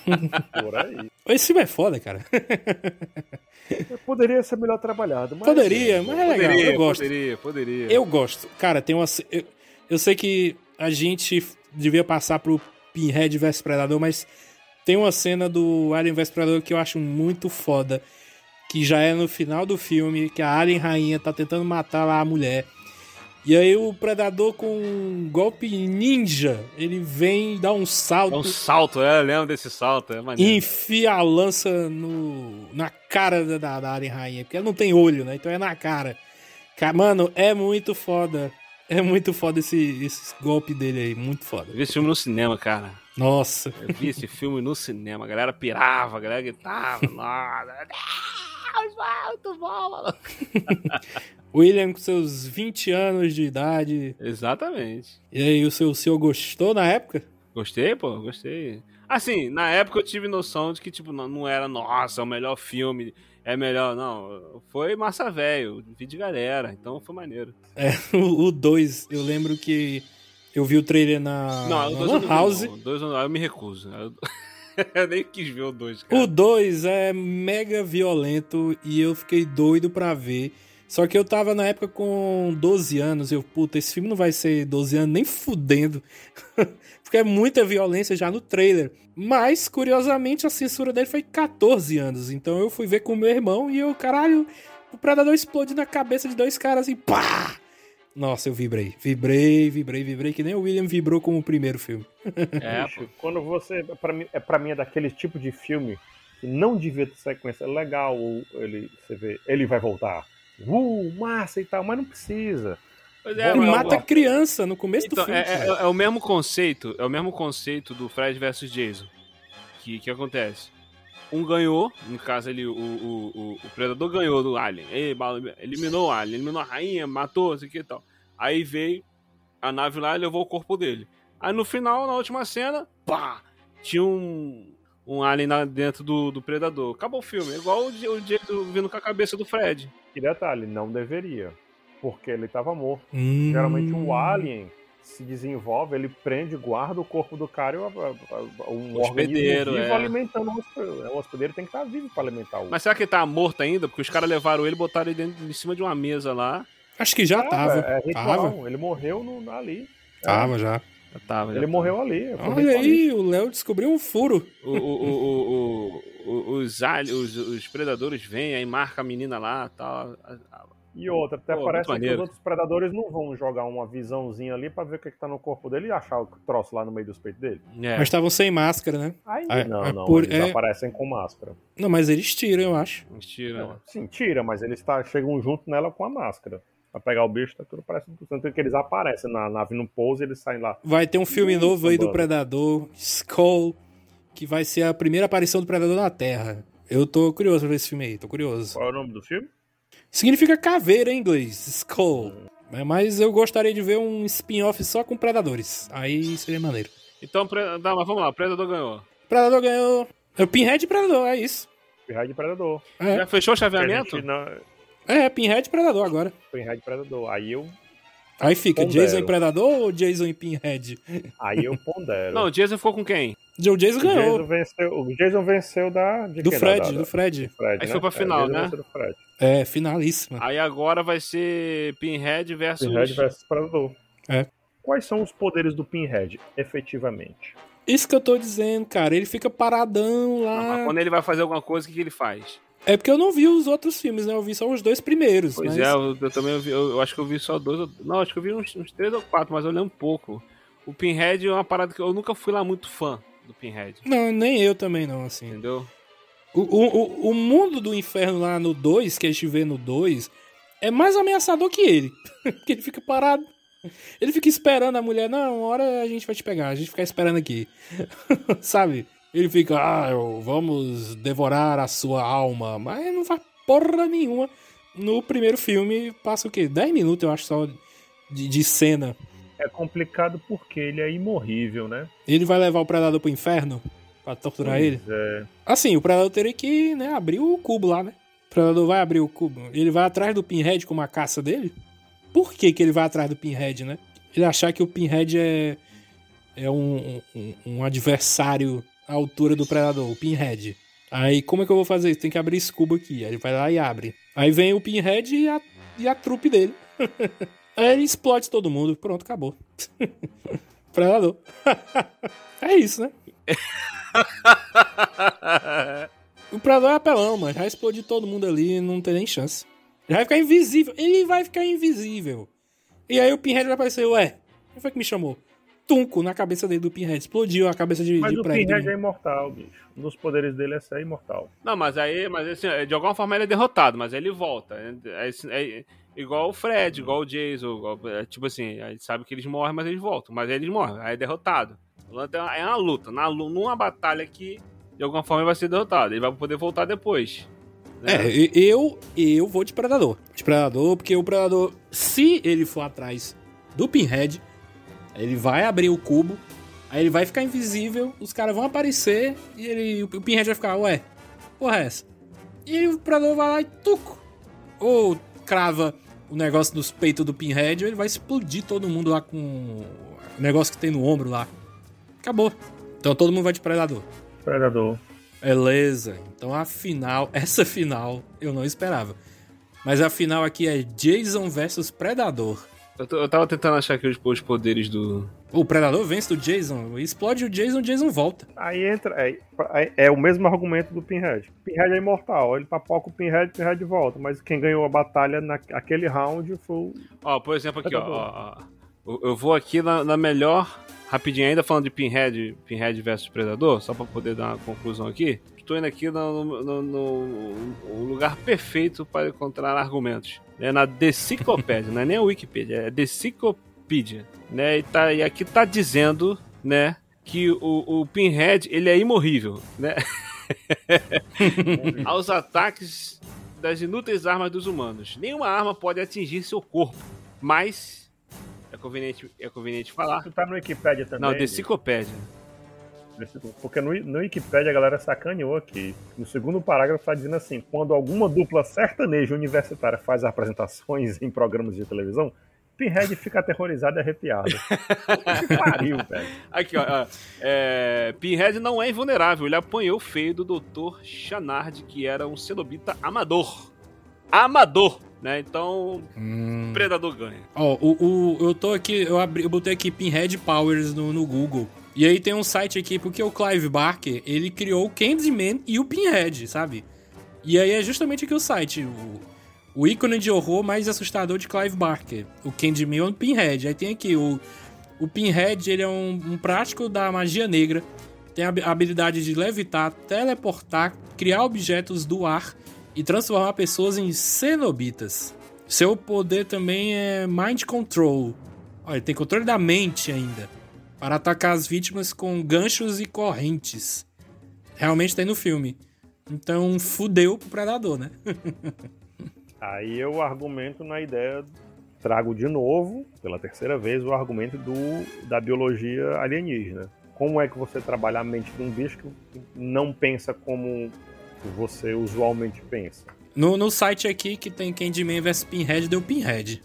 Por aí. Esse filme é foda, cara. Poderia ser melhor trabalhado. Mas Poderia, mas é legal, Poderia, eu gosto. poderia, poderia. Eu gosto. Cara, tem uma. Eu, eu sei que a gente devia passar pro Pinhead vs Predador, mas tem uma cena do Alien vs Predador que eu acho muito foda. Que já é no final do filme, que a Alien Rainha tá tentando matar lá a mulher. E aí o Predador com um golpe ninja, ele vem dá um salto. É um salto, é, eu lembro desse salto, é maneiro. enfia a lança no, na cara da, da, da Alien Rainha, porque ela não tem olho, né? Então é na cara. Ca- Mano, é muito foda. É muito foda esse, esse golpe dele aí, muito foda. Eu vi esse filme no cinema, cara. Nossa. Eu vi esse filme no cinema. A galera pirava, a galera gritava. Nossa, Bom, mano. William com seus 20 anos de idade. Exatamente. E aí, o seu senhor gostou na época? Gostei, pô, gostei. Assim, na época eu tive noção de que, tipo, não, não era, nossa, é o melhor filme, é melhor, não. Foi massa velho, vi de galera, então foi maneiro. É, o 2, eu lembro que eu vi o trailer na, não, o na dois eu Lan não vi, House. não. O dois eu, não- eu me recuso. Eu, eu nem quis ver o dois, cara. O 2 é mega violento e eu fiquei doido pra ver. Só que eu tava na época com 12 anos. Eu, puta, esse filme não vai ser 12 anos nem fudendo. Porque é muita violência já no trailer. Mas, curiosamente, a censura dele foi 14 anos. Então eu fui ver com meu irmão e eu, caralho, o predador explode na cabeça de dois caras e pá! Nossa, eu vibrei. Vibrei, vibrei, vibrei, que nem o William vibrou com o primeiro filme. É. Bicho, quando você. Pra mim, é, pra mim é daquele tipo de filme que não devia ter sequência. É legal ele, você vê, ele vai voltar. Uh, massa e tal, mas não precisa. Pois é, Ele mata criança no começo Então, do filme. é, é- cara. é o mesmo conceito, é o mesmo conceito do Fred versus Jason. Que que acontece? Um ganhou, no caso ali, o, o, o, o predador ganhou do Alien. Bala- eliminou o Alien, eliminou a rainha, matou, isso aqui e tal. Aí veio a nave lá e levou o corpo dele. Aí no final, na última cena, pá! Tinha um, um Alien lá dentro do, do predador. Acabou o filme. É igual o, o Jason vindo com a cabeça do Fred. E detalhe, não deveria. Porque ele estava morto. Hum. Geralmente o alien se desenvolve, ele prende, guarda o corpo do cara e o, a- a- um Hospedeiro, vivo é. alimentando o hospedeiro. O hospedeiro tem que estar vivo para alimentar o Mas será que ele tá morto ainda? Porque os caras levaram ele e botaram ele dentro, em cima de uma mesa lá. Acho que já Ah, tava. É, é tava. Ele morreu no- ali. Tava já. Já tava, já Ele tava. morreu ali. Olha aí, o Léo descobriu um furo. O, o, o, o, o- os, ali- os, os predadores vêm, aí marca a menina lá tal. E outra, até Pô, parece que os outros predadores não vão jogar uma visãozinha ali pra ver o que, que tá no corpo dele e achar o troço lá no meio dos peitos dele. É. Mas estavam sem máscara, né? Aí, É, não, é não, por- eles é- aparecem com máscara. Não, mas eles tiram, eu acho. Mentira. Não, sim, tira, mas eles tá, chegam junto nela com a máscara. Pra pegar o bicho, tá tudo parecendo. Tanto que eles aparecem na nave no pouso e eles saem lá. Vai ter um filme novo aí do. Predador, Skull, que vai ser a primeira aparição do Predador na Terra. Eu tô curioso pra ver esse filme aí, tô curioso. Qual é o nome do filme? Significa caveira em inglês, Skull. É, Mas eu gostaria de ver um spin-off só com predadores. Aí seria maneiro. Então, pre- dá, mas vamos lá, predador ganhou. Predador ganhou. É o Pinhead e Predador, é isso. Pinhead Predador. É, Já fechou o chaveamento? não- é Pinhead e Predador agora. Pinhead Predador. Aí eu, Aí fica Pondero. Jason e Predador ou Jason e Pinhead? aí eu pondero. Não, o Jason ficou com quem? O Jason o, ganhou. Jason venceu, o Jason venceu da. de Do? Fred, Da- da- do Fred. Fred, Aí né? foi pra É, final, Jason né? do. É, finalíssima. Aí agora vai ser Pinhead versus. Pinhead versus Predador. É. Quais são os poderes do Pinhead, efetivamente? Isso que eu tô dizendo, cara. Ele fica paradão Não, mas lá. quando ele vai fazer alguma coisa, o que, que ele faz? É porque eu não vi os outros filmes, né? Eu vi só os dois primeiros. Pois mas... é, eu, eu também vi, eu, eu acho que eu vi só dois. ou- Não, acho que eu vi uns, uns três ou quatro, mas eu lembro pouco. O Pinhead é uma parada que eu nunca fui lá muito fã do Pinhead. Não, nem eu também não, assim. Entendeu? O, o, o- mundo do inferno lá no 2, que a gente vê no 2, é mais ameaçador que ele. Porque ele fica parado. Ele fica esperando a mulher, não, uma hora a gente vai te pegar, a gente fica esperando aqui. Sabe? Ele fica, ah, vamos devorar a sua alma. Mas não faz porra nenhuma. No primeiro filme, passa o quê? 10 minutos, eu acho, só de, de cena. É complicado porque ele é imorrível, né? Ele vai levar o predador pro inferno pra torturar ele. Pois é. Assim, o Predador teria que né, abrir o cubo lá, né? O Predador vai abrir o cubo. Ele vai atrás do Pinhead com uma caça dele? Por que, que ele vai atrás do Pinhead, né? Ele achar que o Pinhead é, é um, um, um adversário à altura do Predador, o Pinhead. Aí, como é que eu vou fazer isso? Tem que abrir esse cubo aqui. Aí ele vai lá e abre. Aí vem o Pinhead e a, e a trupe dele. Aí ele explode todo mundo. Pronto, acabou. Predador. é isso, né? O Predador é apelão, mano. Já explodiu todo mundo ali, não tem nem chance. Ele vai ficar invisível. Ele vai ficar invisível. E aí o Pinhead vai aparecer, ué, quem foi que me chamou? Tunco na cabeça dele do Pinhead. Explodiu a cabeça de, Mas de o prédio. Pinhead é imortal, bicho. Um dos poderes dele é ser imortal. Não, mas aí, mas assim, de alguma forma ele é derrotado, mas aí ele volta. É, é- é igual o Fred, igual o Jason, igual- é, tipo assim, a gente sabe que eles morrem, mas eles voltam. Mas aí eles morrem, aí é derrotado. É uma luta. Na, numa batalha que, de alguma forma, ele vai ser derrotado. Ele vai poder voltar depois. né? É, eu, eu vou de Predador. De Predador, porque o Predador, se ele for atrás do Pinhead, ele vai abrir o cubo, aí ele vai ficar invisível, os caras vão aparecer e ele, o Pinhead vai ficar, ué, porra é essa? E o Predador vai lá e tuco. Ou crava o negócio dos peitos do Pinhead, ele vai explodir todo mundo lá com o negócio que tem no ombro lá. Acabou. Então todo mundo vai de Predador. Predador. Beleza. Então a final, essa final eu não esperava. Mas a final aqui é Jason versus Predador. Eu, tô- eu tava tentando achar aqui os, os poderes do. O Predador vence do Jason, explode o Jason, o Jason volta. Aí entra. É, é- é o mesmo argumento do Pinhead. Pinhead é imortal. Ele papoca o Pinhead, o Pinhead volta. Mas quem ganhou a batalha naquele round foi o. Ó, por exemplo, aqui, ó. ó, ó. Eu- Eu vou aqui na, na melhor. Rapidinho, ainda falando de Pinhead, Pinhead versus Predador, só pra poder dar uma conclusão aqui. Estou indo aqui no, no- no- no lugar perfeito para encontrar argumentos. É na Deciclopédia, não é nem a Wikipedia, é a Deciclopédia. Né? E, tá, e aqui tá dizendo, né, que o, o Pinhead, ele é imorrível, né? Aos ataques das inúteis armas dos humanos. Nenhuma arma pode atingir seu corpo, mas é conveniente, é conveniente falar. Tu tá no Wikipedia também? Não? Deciclopédia. Porque no, no Wikipedia a galera sacaneou aqui. No segundo parágrafo tá dizendo assim: quando alguma dupla sertaneja universitária faz apresentações em programas de televisão, Pinhead fica aterrorizado e arrepiado. que pariu, velho. Aqui, ó. é, Pinhead não é invulnerável. Ele apanhou feio do Dr. Chanard, que era um cenobita amador. Amador! Né? Então, Hum. Predador ganha. Ó, o, o- eu tô aqui, eu, abri, eu botei aqui Pinhead Powers no, no Google. E aí tem um site aqui, porque o Clive Barker, ele criou o Candyman e o Pinhead, sabe? E aí é justamente aqui o site, o, o ícone de horror mais assustador de Clive Barker. O Candyman e o Pinhead. Aí tem aqui o, o Pinhead, ele é um, um prático da magia negra. Tem a habi- a habilidade de levitar, teleportar, criar objetos do ar e transformar pessoas em cenobitas. Seu poder também é Mind Control. Olha, tem controle da mente ainda. Para atacar as vítimas com ganchos e correntes. Realmente tem no filme. Então fudeu pro predador, né? Aí eu argumento na ideia, trago de novo, pela terceira vez, o argumento do, da biologia alienígena. Como é que você trabalha a mente de um bicho que não pensa como você usualmente pensa? No, no site aqui que tem Candyman vs Pinhead, deu Pinhead.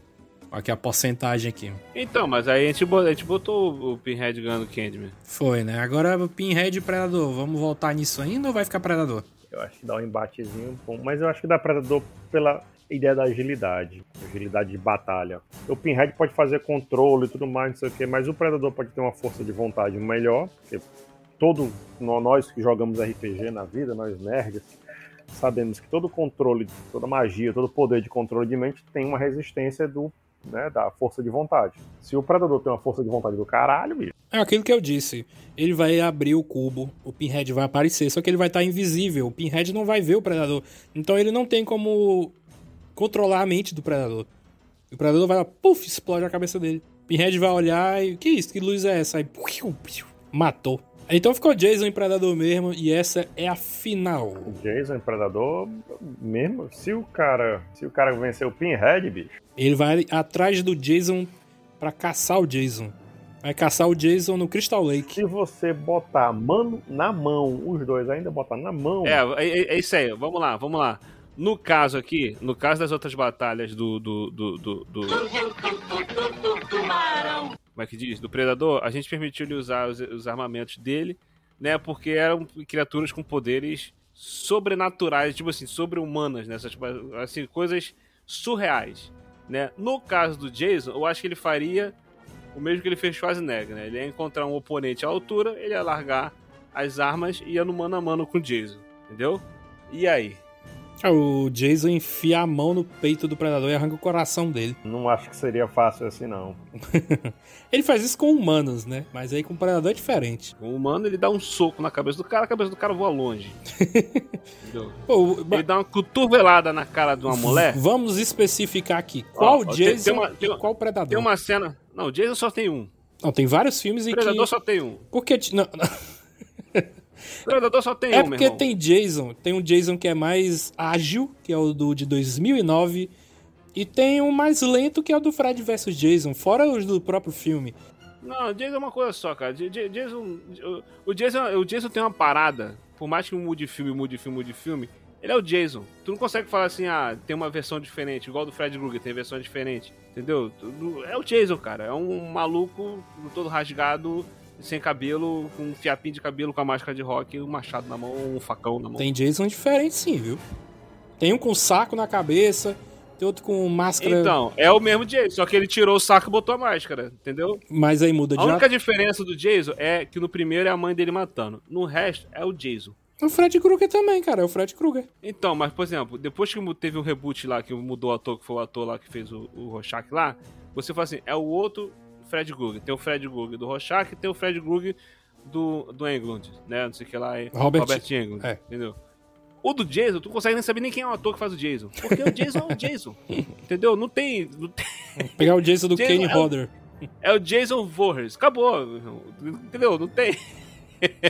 Olha aqui a porcentagem aqui. Então, mas aí a gente botou, a gente botou o Pinhead ganhando o Candyman. Foi, né? Agora Pinhead e Predador. Vamos voltar nisso ainda ou vai ficar Predador? Eu acho que dá um embatezinho bom, mas eu acho que dá Predador pela ideia da agilidade, agilidade de batalha. O Pinhead pode fazer controle e tudo mais, não sei o que, mas o Predador pode ter uma força de vontade melhor, porque todo nós que jogamos RPG na vida, nós nerds, sabemos que todo controle, toda magia, todo poder de controle de mente tem uma resistência do, né, da força de vontade. Se o predador tem uma força de vontade do caralho, bicho. É aquilo que eu disse. Ele vai abrir o cubo, o Pinhead vai aparecer, só que ele vai estar invisível. O Pinhead não vai ver o predador. Então ele não tem como controlar a mente do predador. O predador vai lá, puf, explode a cabeça dele. O Pinhead vai olhar e. Que isso? Que luz é essa? Aí. Matou. Então ficou Jason e Predador mesmo, e essa é a final. Jason e Predador, mesmo. Se o cara. Se o cara vencer o Pinhead, bicho. Ele vai atrás do Jason pra caçar o Jason. Vai caçar o Jason no Crystal Lake. Se você botar mano na mão, os dois ainda botar na mão. É, é, é isso aí. Vamos lá, vamos lá. No caso aqui, no caso das outras batalhas do. do, do, do, do... Como é que diz? Do Predador, a gente permitiu ele usar os, os armamentos dele, né? Porque eram criaturas com poderes sobrenaturais, tipo assim, sobre-humanas, né? Tipo, assim, coisas surreais, né? No caso do Jason, eu acho que ele faria o mesmo que ele fez Schwarzenegger, né? Ele ia encontrar um oponente à altura, ele ia largar as armas e ia no mano a mano com o Jason, entendeu? E aí? Ah, O Jason enfia a mão no peito do predador e arranca o coração dele. Não acho que seria fácil assim, não. Ele faz isso com humanos, né? Mas aí com o predador é diferente. O humano, ele dá um soco na cabeça do cara, a cabeça do cara voa longe. Pô, Ele dá uma cotovelada na cara de uma mulher. Vamos especificar aqui. Qual Ó, ó, Jason tem- tem uma- e tem qual predador? Tem uma cena. Não, o Jason só tem um. Não, tem vários filmes O em Predador que... só tem um. Porque... Não, O Predador só tem É um, porque irmão. tem Jason. Tem um Jason que é mais ágil, que é o do de 2009. E tem um mais lento, que é o do Fred vs Jason. Fora os do próprio filme. Não, o Jason é uma coisa só, cara. Jason, o, Jason, o Jason tem uma parada. Por mais que mude filme, mude filme, mude filme, ele é o Jason. Tu não consegue falar assim, ah, tem uma versão diferente, igual do Fred Krueger, tem versão diferente. Entendeu? É o Jason, cara. É um maluco todo rasgado, sem cabelo, com um fiapinho de cabelo, com a máscara de rock, um machado na mão, um facão na mão. Tem Jason diferente sim, viu? Tem um com saco na cabeça, tem outro com máscara. Então, é o mesmo Jason, só que ele tirou o saco e botou a máscara, entendeu? Mas aí muda de A única diferença do Jason é que no primeiro é a mãe dele matando. No resto é o Jason. O Fred Krueger também, cara. É o Fred Krueger. Então, mas por exemplo, depois que teve um reboot lá, que mudou o ator, que foi o ator lá que fez o, o Rorschach lá, você fala assim, é o outro Fred Krueger. Tem o Fred Krueger do Rorschach e tem o Fred Krueger do, do Englund, né? Não sei o que lá. É Robert- Englund, é. entendeu? O do Jason, tu não consegue nem saber nem quem é o ator que faz o Jason. Porque o Jason é o Jason. entendeu? Não tem, não tem Pegar o Jason do Jason Kane é o- Hodder. É o Jason Voorhees. Acabou. Entendeu? Não tem.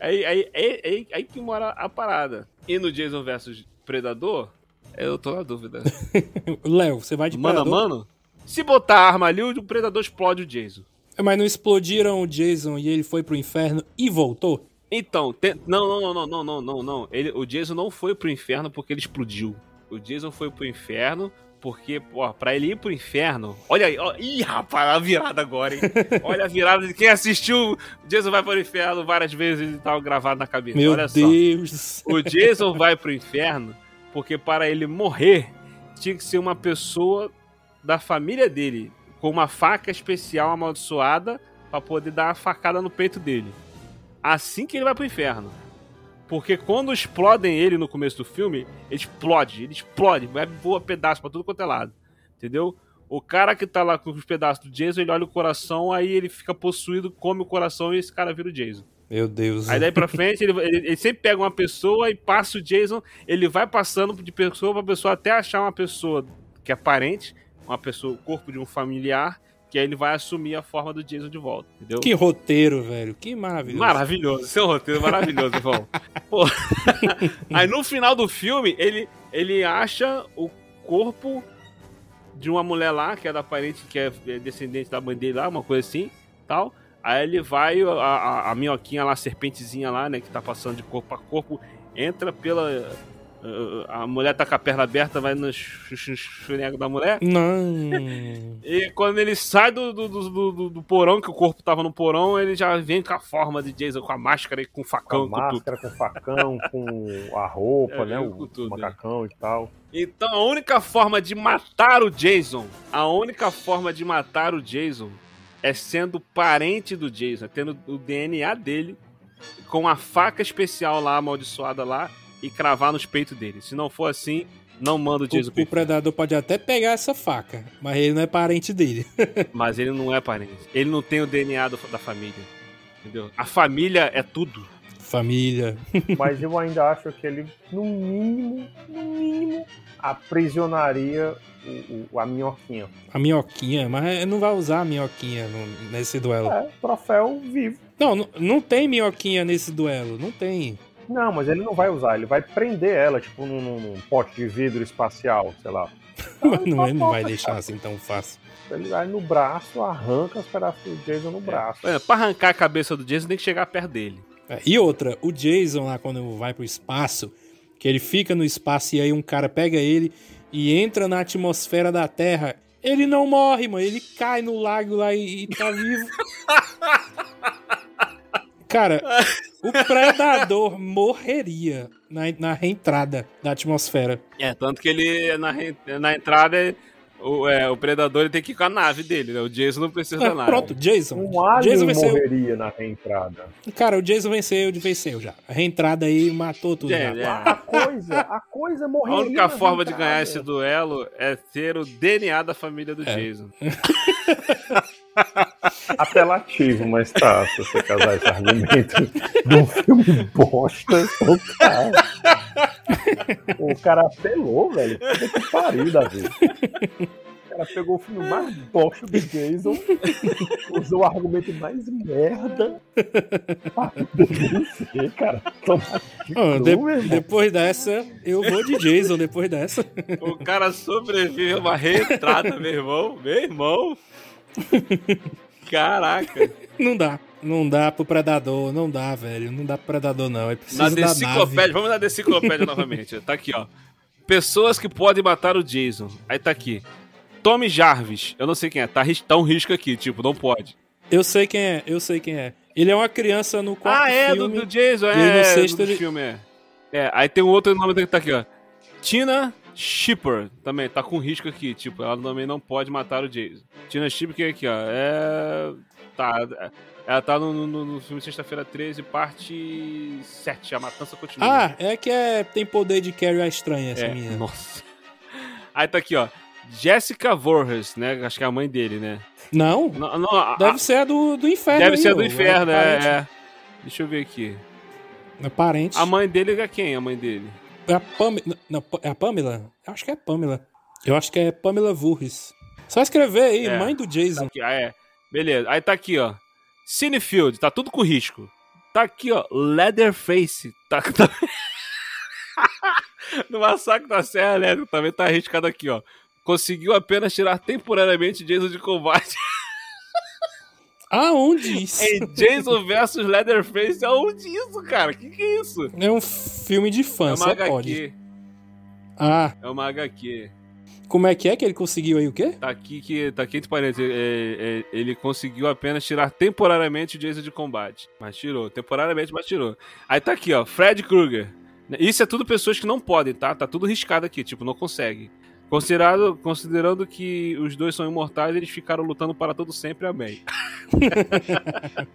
aí, aí, aí, aí, que mora a parada. E no Jason versus Predador, eu tô na dúvida. Léo, você vai de Mano a predador? mano, se botar a arma ali, o Predador explode o Jason. Mas não explodiram o Jason e ele foi pro inferno e voltou? Então, tem- não, não, não, não, não, não, não, não. Ele, o Jason não foi pro inferno porque ele explodiu. O Jason foi pro inferno porque, pô, pra ele ir pro inferno. Olha aí, ó, ih, rapaz, a virada agora, hein? Olha a virada de quem assistiu o Jason vai pro inferno várias vezes e tava gravado na cabeça. Meu Olha só. Deus. O Jason vai pro inferno porque para ele morrer tinha que ser uma pessoa da família dele com uma faca especial amaldiçoada pra poder dar uma facada no peito dele. Assim que ele vai pro inferno. Porque quando explodem ele no começo do filme, ele explode, ele explode, vai voa pedaço pra tudo quanto é lado. Entendeu? O cara que tá lá com os pedaços do Jason, ele olha o coração, aí ele fica possuído, come o coração e esse cara vira o Jason. Meu Deus. Aí daí pra frente, ele, ele- ele sempre pega uma pessoa e passa o Jason, ele vai passando de pessoa pra pessoa até achar uma pessoa que é parente, uma pessoa, o corpo de um familiar, que aí ele vai assumir a forma do Jason de volta, entendeu? Que roteiro, velho. Que maravilhoso. Maravilhoso, seu roteiro é maravilhoso. Pô. Aí no final do filme, ele, ele acha o corpo de uma mulher lá, que é da parente, que é descendente da mãe dele lá, uma coisa assim, tal. Aí ele vai, a, a, a minhoquinha lá, a serpentezinha lá, né, que tá passando de corpo a corpo, entra pela... A mulher tá com a perna aberta, vai no chunego da mulher. Não. E quando ele sai do, do, do, do- do porão, que o corpo tava no porão, ele já vem com a forma de Jason, com a máscara e com o Com facão a e com tudo. máscara, com o facão, com a roupa, É, né? O tudo, macacão e tal. Então a única forma de matar o Jason, a única forma de matar o Jason é sendo parente do Jason, tendo o DNA dele com a faca especial lá, amaldiçoada lá, e cravar nos peitos dele. Se não for assim, não manda o Jason O, o predador pode até pegar essa faca, mas ele não é parente dele. Mas ele não é parente. Ele não tem o DNA do- da família. Entendeu? A família é tudo. Família. Mas eu ainda acho que ele, no mínimo, no mínimo, aprisionaria o, o- a minhoquinha. A minhoquinha, mas não vai usar a minhoquinha no- nesse duelo. É, troféu vivo. Não, não, não tem minhoquinha nesse duelo. Não tem. Não, mas ele não vai usar, ele vai prender ela, tipo, num, num- num pote de vidro espacial, sei lá. Mas não, ele não vai deixar assim tão fácil. Ele vai no braço, arranca os pedaços do Jason no braço. É, pra arrancar a cabeça do Jason, tem que chegar perto dele. É, E outra, o Jason lá quando vai pro espaço, que ele fica no espaço e aí um cara pega ele e entra na atmosfera da Terra, ele não morre, mano. Ele cai no lago lá e, e tá vivo. Cara, o predador morreria na, na reentrada da atmosfera. É, tanto que ele, na, na entrada, o, é, o predador ele tem que ir com a nave dele, né? O Jason não precisa da Ah, nave. pronto, Jason. Um alien Jason venceu. morreria na reentrada. Cara, o Jason venceu, venceu já. A reentrada aí matou tudo. É, já. é. A coisa, a coisa A morreria única na forma de ganhar esse duelo é ter o DNA da família do É. Jason. Apelativo, mas tá, se você casar esse argumento de um filme bosta, então tá. O cara apelou, velho. Puta que pariu, Davi. O cara pegou o filme mais bosta do Jason, usou o argumento mais merda pra vencer, cara. Toma de Ah, de- depois dessa, eu vou de Jason depois dessa. O cara sobrevive a uma reentrada, meu irmão. Meu irmão. Caraca. Não dá. Não dá pro predador, não dá, velho. Não dá pro predador, não. É preciso Na deciclopédia, vamos na deciclopédia novamente. Tá aqui, ó. Pessoas que podem matar o Jason. Aí tá aqui. Tommy Jarvis. Eu não sei quem é. Tá, tá um risco aqui, tipo, não pode. Eu sei quem é, eu sei quem é. Ele é uma criança no quarto ah, é, do, filme. do Jason, e aí no é. sexto do ele- filme, é. É, aí tem um outro nome que tá aqui, ó. Tina Shipper também, tá com risco aqui, tipo, ela também não pode matar o Jason. Tina Shipper que é aqui, ó, é... Tá, é- ela tá no, no- no filme Sexta-feira 13, parte 7, A Matança Continua. Ah, é que é, tem poder de Carrie a estranha, essa é, menina. nossa. Aí tá aqui, ó, Jessica Voorhees, né, acho que é a mãe dele, né. Não, Não, não, a- deve ser a do, do inferno. deve aí, ser do inferno, parente. é, é. Deixa eu ver aqui. É parente. A mãe dele é quem, a mãe dele? É a Pamela. Não, é a Pamela? Eu acho que é a Pamela. Eu acho que é Pamela Voorhees. Só escrever aí, É. mãe do Jason. Aqui, ah, é. Beleza. Aí tá aqui, ó. Cinefield, tá tudo com risco. Tá aqui, ó. Leatherface. Tá, tá... no Massacre da Serra Elétrica também tá arriscado aqui, ó. Conseguiu apenas tirar temporariamente Jason de combate. Aonde isso? em Jason versus Leatherface. Aonde isso, cara? Que que é isso? É um filme de fã, É uma só HQ. pode. Ah, É uma HQ. Como é que é que ele conseguiu aí o quê? Tá aqui que tá aqui entre parênteses. é, é, ele conseguiu apenas tirar temporariamente o Jason de combate. Mas tirou. Temporariamente, mas tirou. Aí tá aqui, ó. Fred Krueger. Isso é tudo pessoas que não podem, tá? Tá tudo riscado aqui, tipo, não consegue. Considerado, considerando que os dois são imortais, eles ficaram lutando para todo sempre, amém.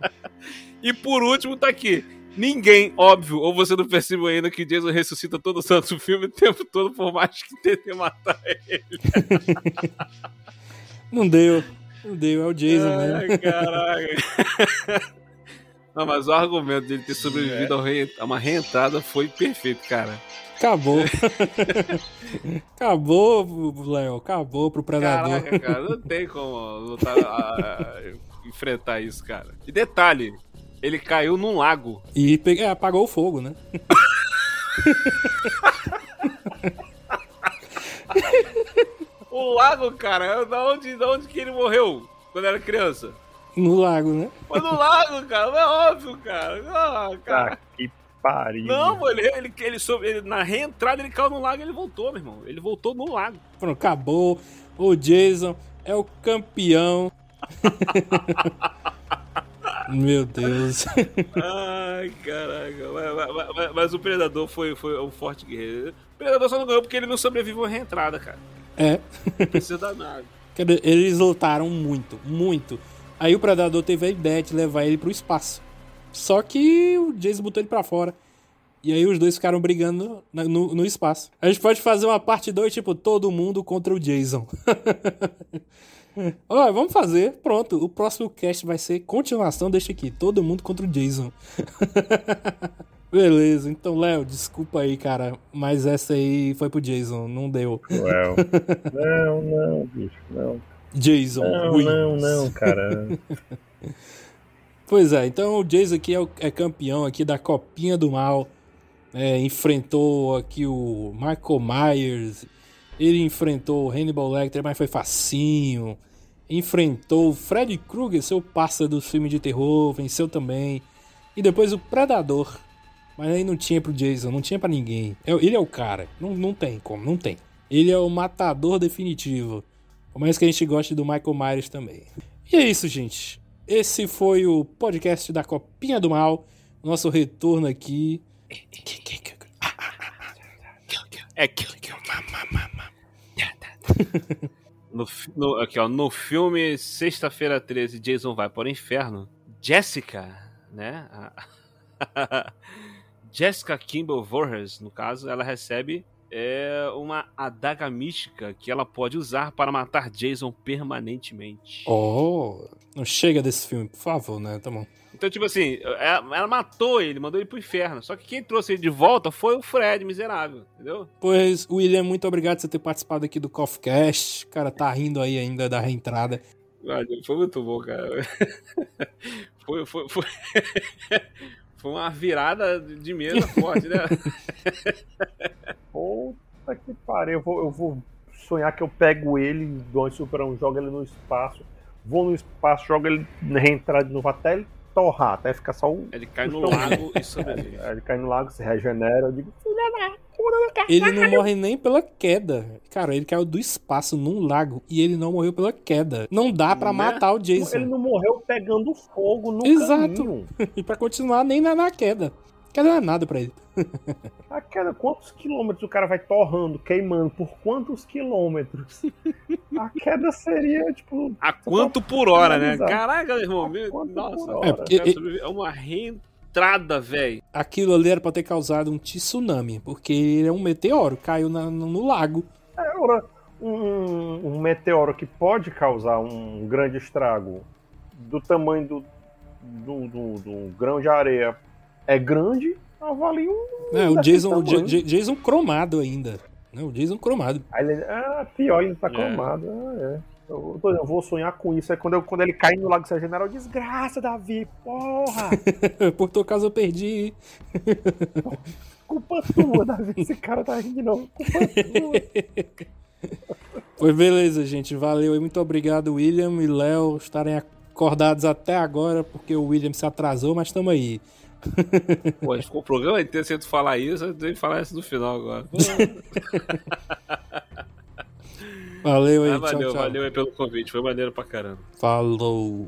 e por último, tá aqui. Ninguém, óbvio, ou você não percebeu ainda que Jason ressuscita todo santo filme o tempo todo, por mais que tente matar ele. Não deu. Não deu, é o Jason mesmo. Ai, caraca. Não, mas o argumento dele ter sobrevivido re- a uma reentrada foi perfeito, cara. Acabou. acabou, Léo. Acabou pro predador. Caraca, cara, não tem como lutar, a- a- enfrentar isso, cara. E detalhe, ele caiu num lago. E pe- é, apagou o fogo, né? O lago, cara, da onde, da onde que ele morreu quando era criança? No lago, né? Foi no lago, cara, é óbvio, cara. Ah, cara. Tá que pariu. Não, ele, ele, ele, soube- ele- na reentrada ele caiu no lago e ele voltou, meu irmão. Ele voltou no lago. Pronto, acabou. O Jason é o campeão. Meu Deus. Ai, caraca. Mas, mas- o Predador foi, foi um forte guerreiro. O Predador só não ganhou porque ele não sobreviveu à reentrada, cara. É. Precisa da dizer, Eles lutaram muito, muito. Aí o Predador teve a ideia de levar ele pro espaço. Só que o Jason botou ele pra fora. E aí os dois ficaram brigando no, no, no espaço. A gente pode fazer uma parte 2, tipo, todo mundo contra o Jason. Ó, vamos fazer. Pronto. O próximo cast vai ser continuação deste aqui. Todo mundo contra o Jason. Beleza, então, Léo, desculpa aí, cara. Mas essa aí foi pro Jason, não deu. Well. Não, não, bicho, não. Jason. Não, não, não, cara. Pois é, então o Jason aqui é, o- é campeão aqui da Copinha do Mal. É, enfrentou aqui o Michael Myers. Ele enfrentou o Hannibal Lecter, mas foi facinho. Enfrentou o Freddy Krueger, seu parceiro do filme de terror, venceu também. E depois o Predador. Mas aí não tinha pro Jason, não tinha pra ninguém. É- Ele é o cara. Não, não tem como, não tem. Ele é o matador definitivo. Por mais que a gente goste do Michael Myers também. E é isso, gente. Esse foi o podcast da Copinha do Mal. Nosso retorno aqui. É que. No, no- aqui, ó, no filme Sexta-feira 13, Jason vai para o inferno. Jessica, né? a- Jessica Kimball Voorhees, no caso, ela recebe é, uma adaga mística que ela pode usar para matar Jason permanentemente. Oh, não chega desse filme, por favor, né? Tá bom. Então, tipo assim, ela, ela matou ele, mandou ele pro inferno. Só que quem trouxe ele de volta foi o Fred, miserável, entendeu? Pois, William, muito obrigado por você ter participado aqui do Coffee Cast. O cara tá rindo aí ainda da reentrada. Foi muito bom, cara. Foi, foi, foi... foi uma virada de mesa forte, né? Puta que pariu. Eu vou, eu vou sonhar que eu pego ele, dou um superão, jogo ele no espaço, vou no espaço, jogo ele reentrar de novo até ele torrar, até ficar só o. Ele cai no lago e sobrevive. Aí ele cai no lago, se regenera, eu digo, filha da puta do cara. Ele não morre nem pela queda. Cara, ele caiu do espaço num lago e ele não morreu pela queda. Não dá pra Né? matar o Ele Jason. não morreu pegando fogo no Exato. caminho. E pra continuar, nem na, na queda. Queda não é nada pra ele. A queda, quantos quilômetros o cara vai torrando, queimando? Por quantos quilômetros? A queda seria, tipo. A quanto por hora, né? Caraca, irmão. meu- Nossa. É, porque- É uma reentrada, velho. Aquilo ali era pra ter causado um tsunami, porque ele é um meteoro, caiu na- no, no lago. É, ora, um, um meteoro que pode causar um grande estrago do tamanho do, do, do- do grão de areia é grande, avalia um. É, o Jason, o Jason cromado ainda. Né, o Jason cromado. Aí ele, ah, pior, ele tá É. cromado. Ah, é. Eu, tô- eu vou sonhar com isso. Aí quando, eu- quando ele cai no Lago São General, desgraça, Davi, porra! Por tua causa eu perdi. Culpa tua, Davi. Esse cara tá rindo de novo. Culpa tua. Pois beleza, gente. Valeu e muito obrigado, William e Léo, estarem acordados até agora, porque o William se atrasou, mas estamos aí. Pô, ficou o programa inteiro sem tu falar isso, eu tenho que falar isso no final agora. Valeu aí, ah, valeu, tchau, tchau. valeu aí pelo convite, foi maneiro pra caramba. Falou.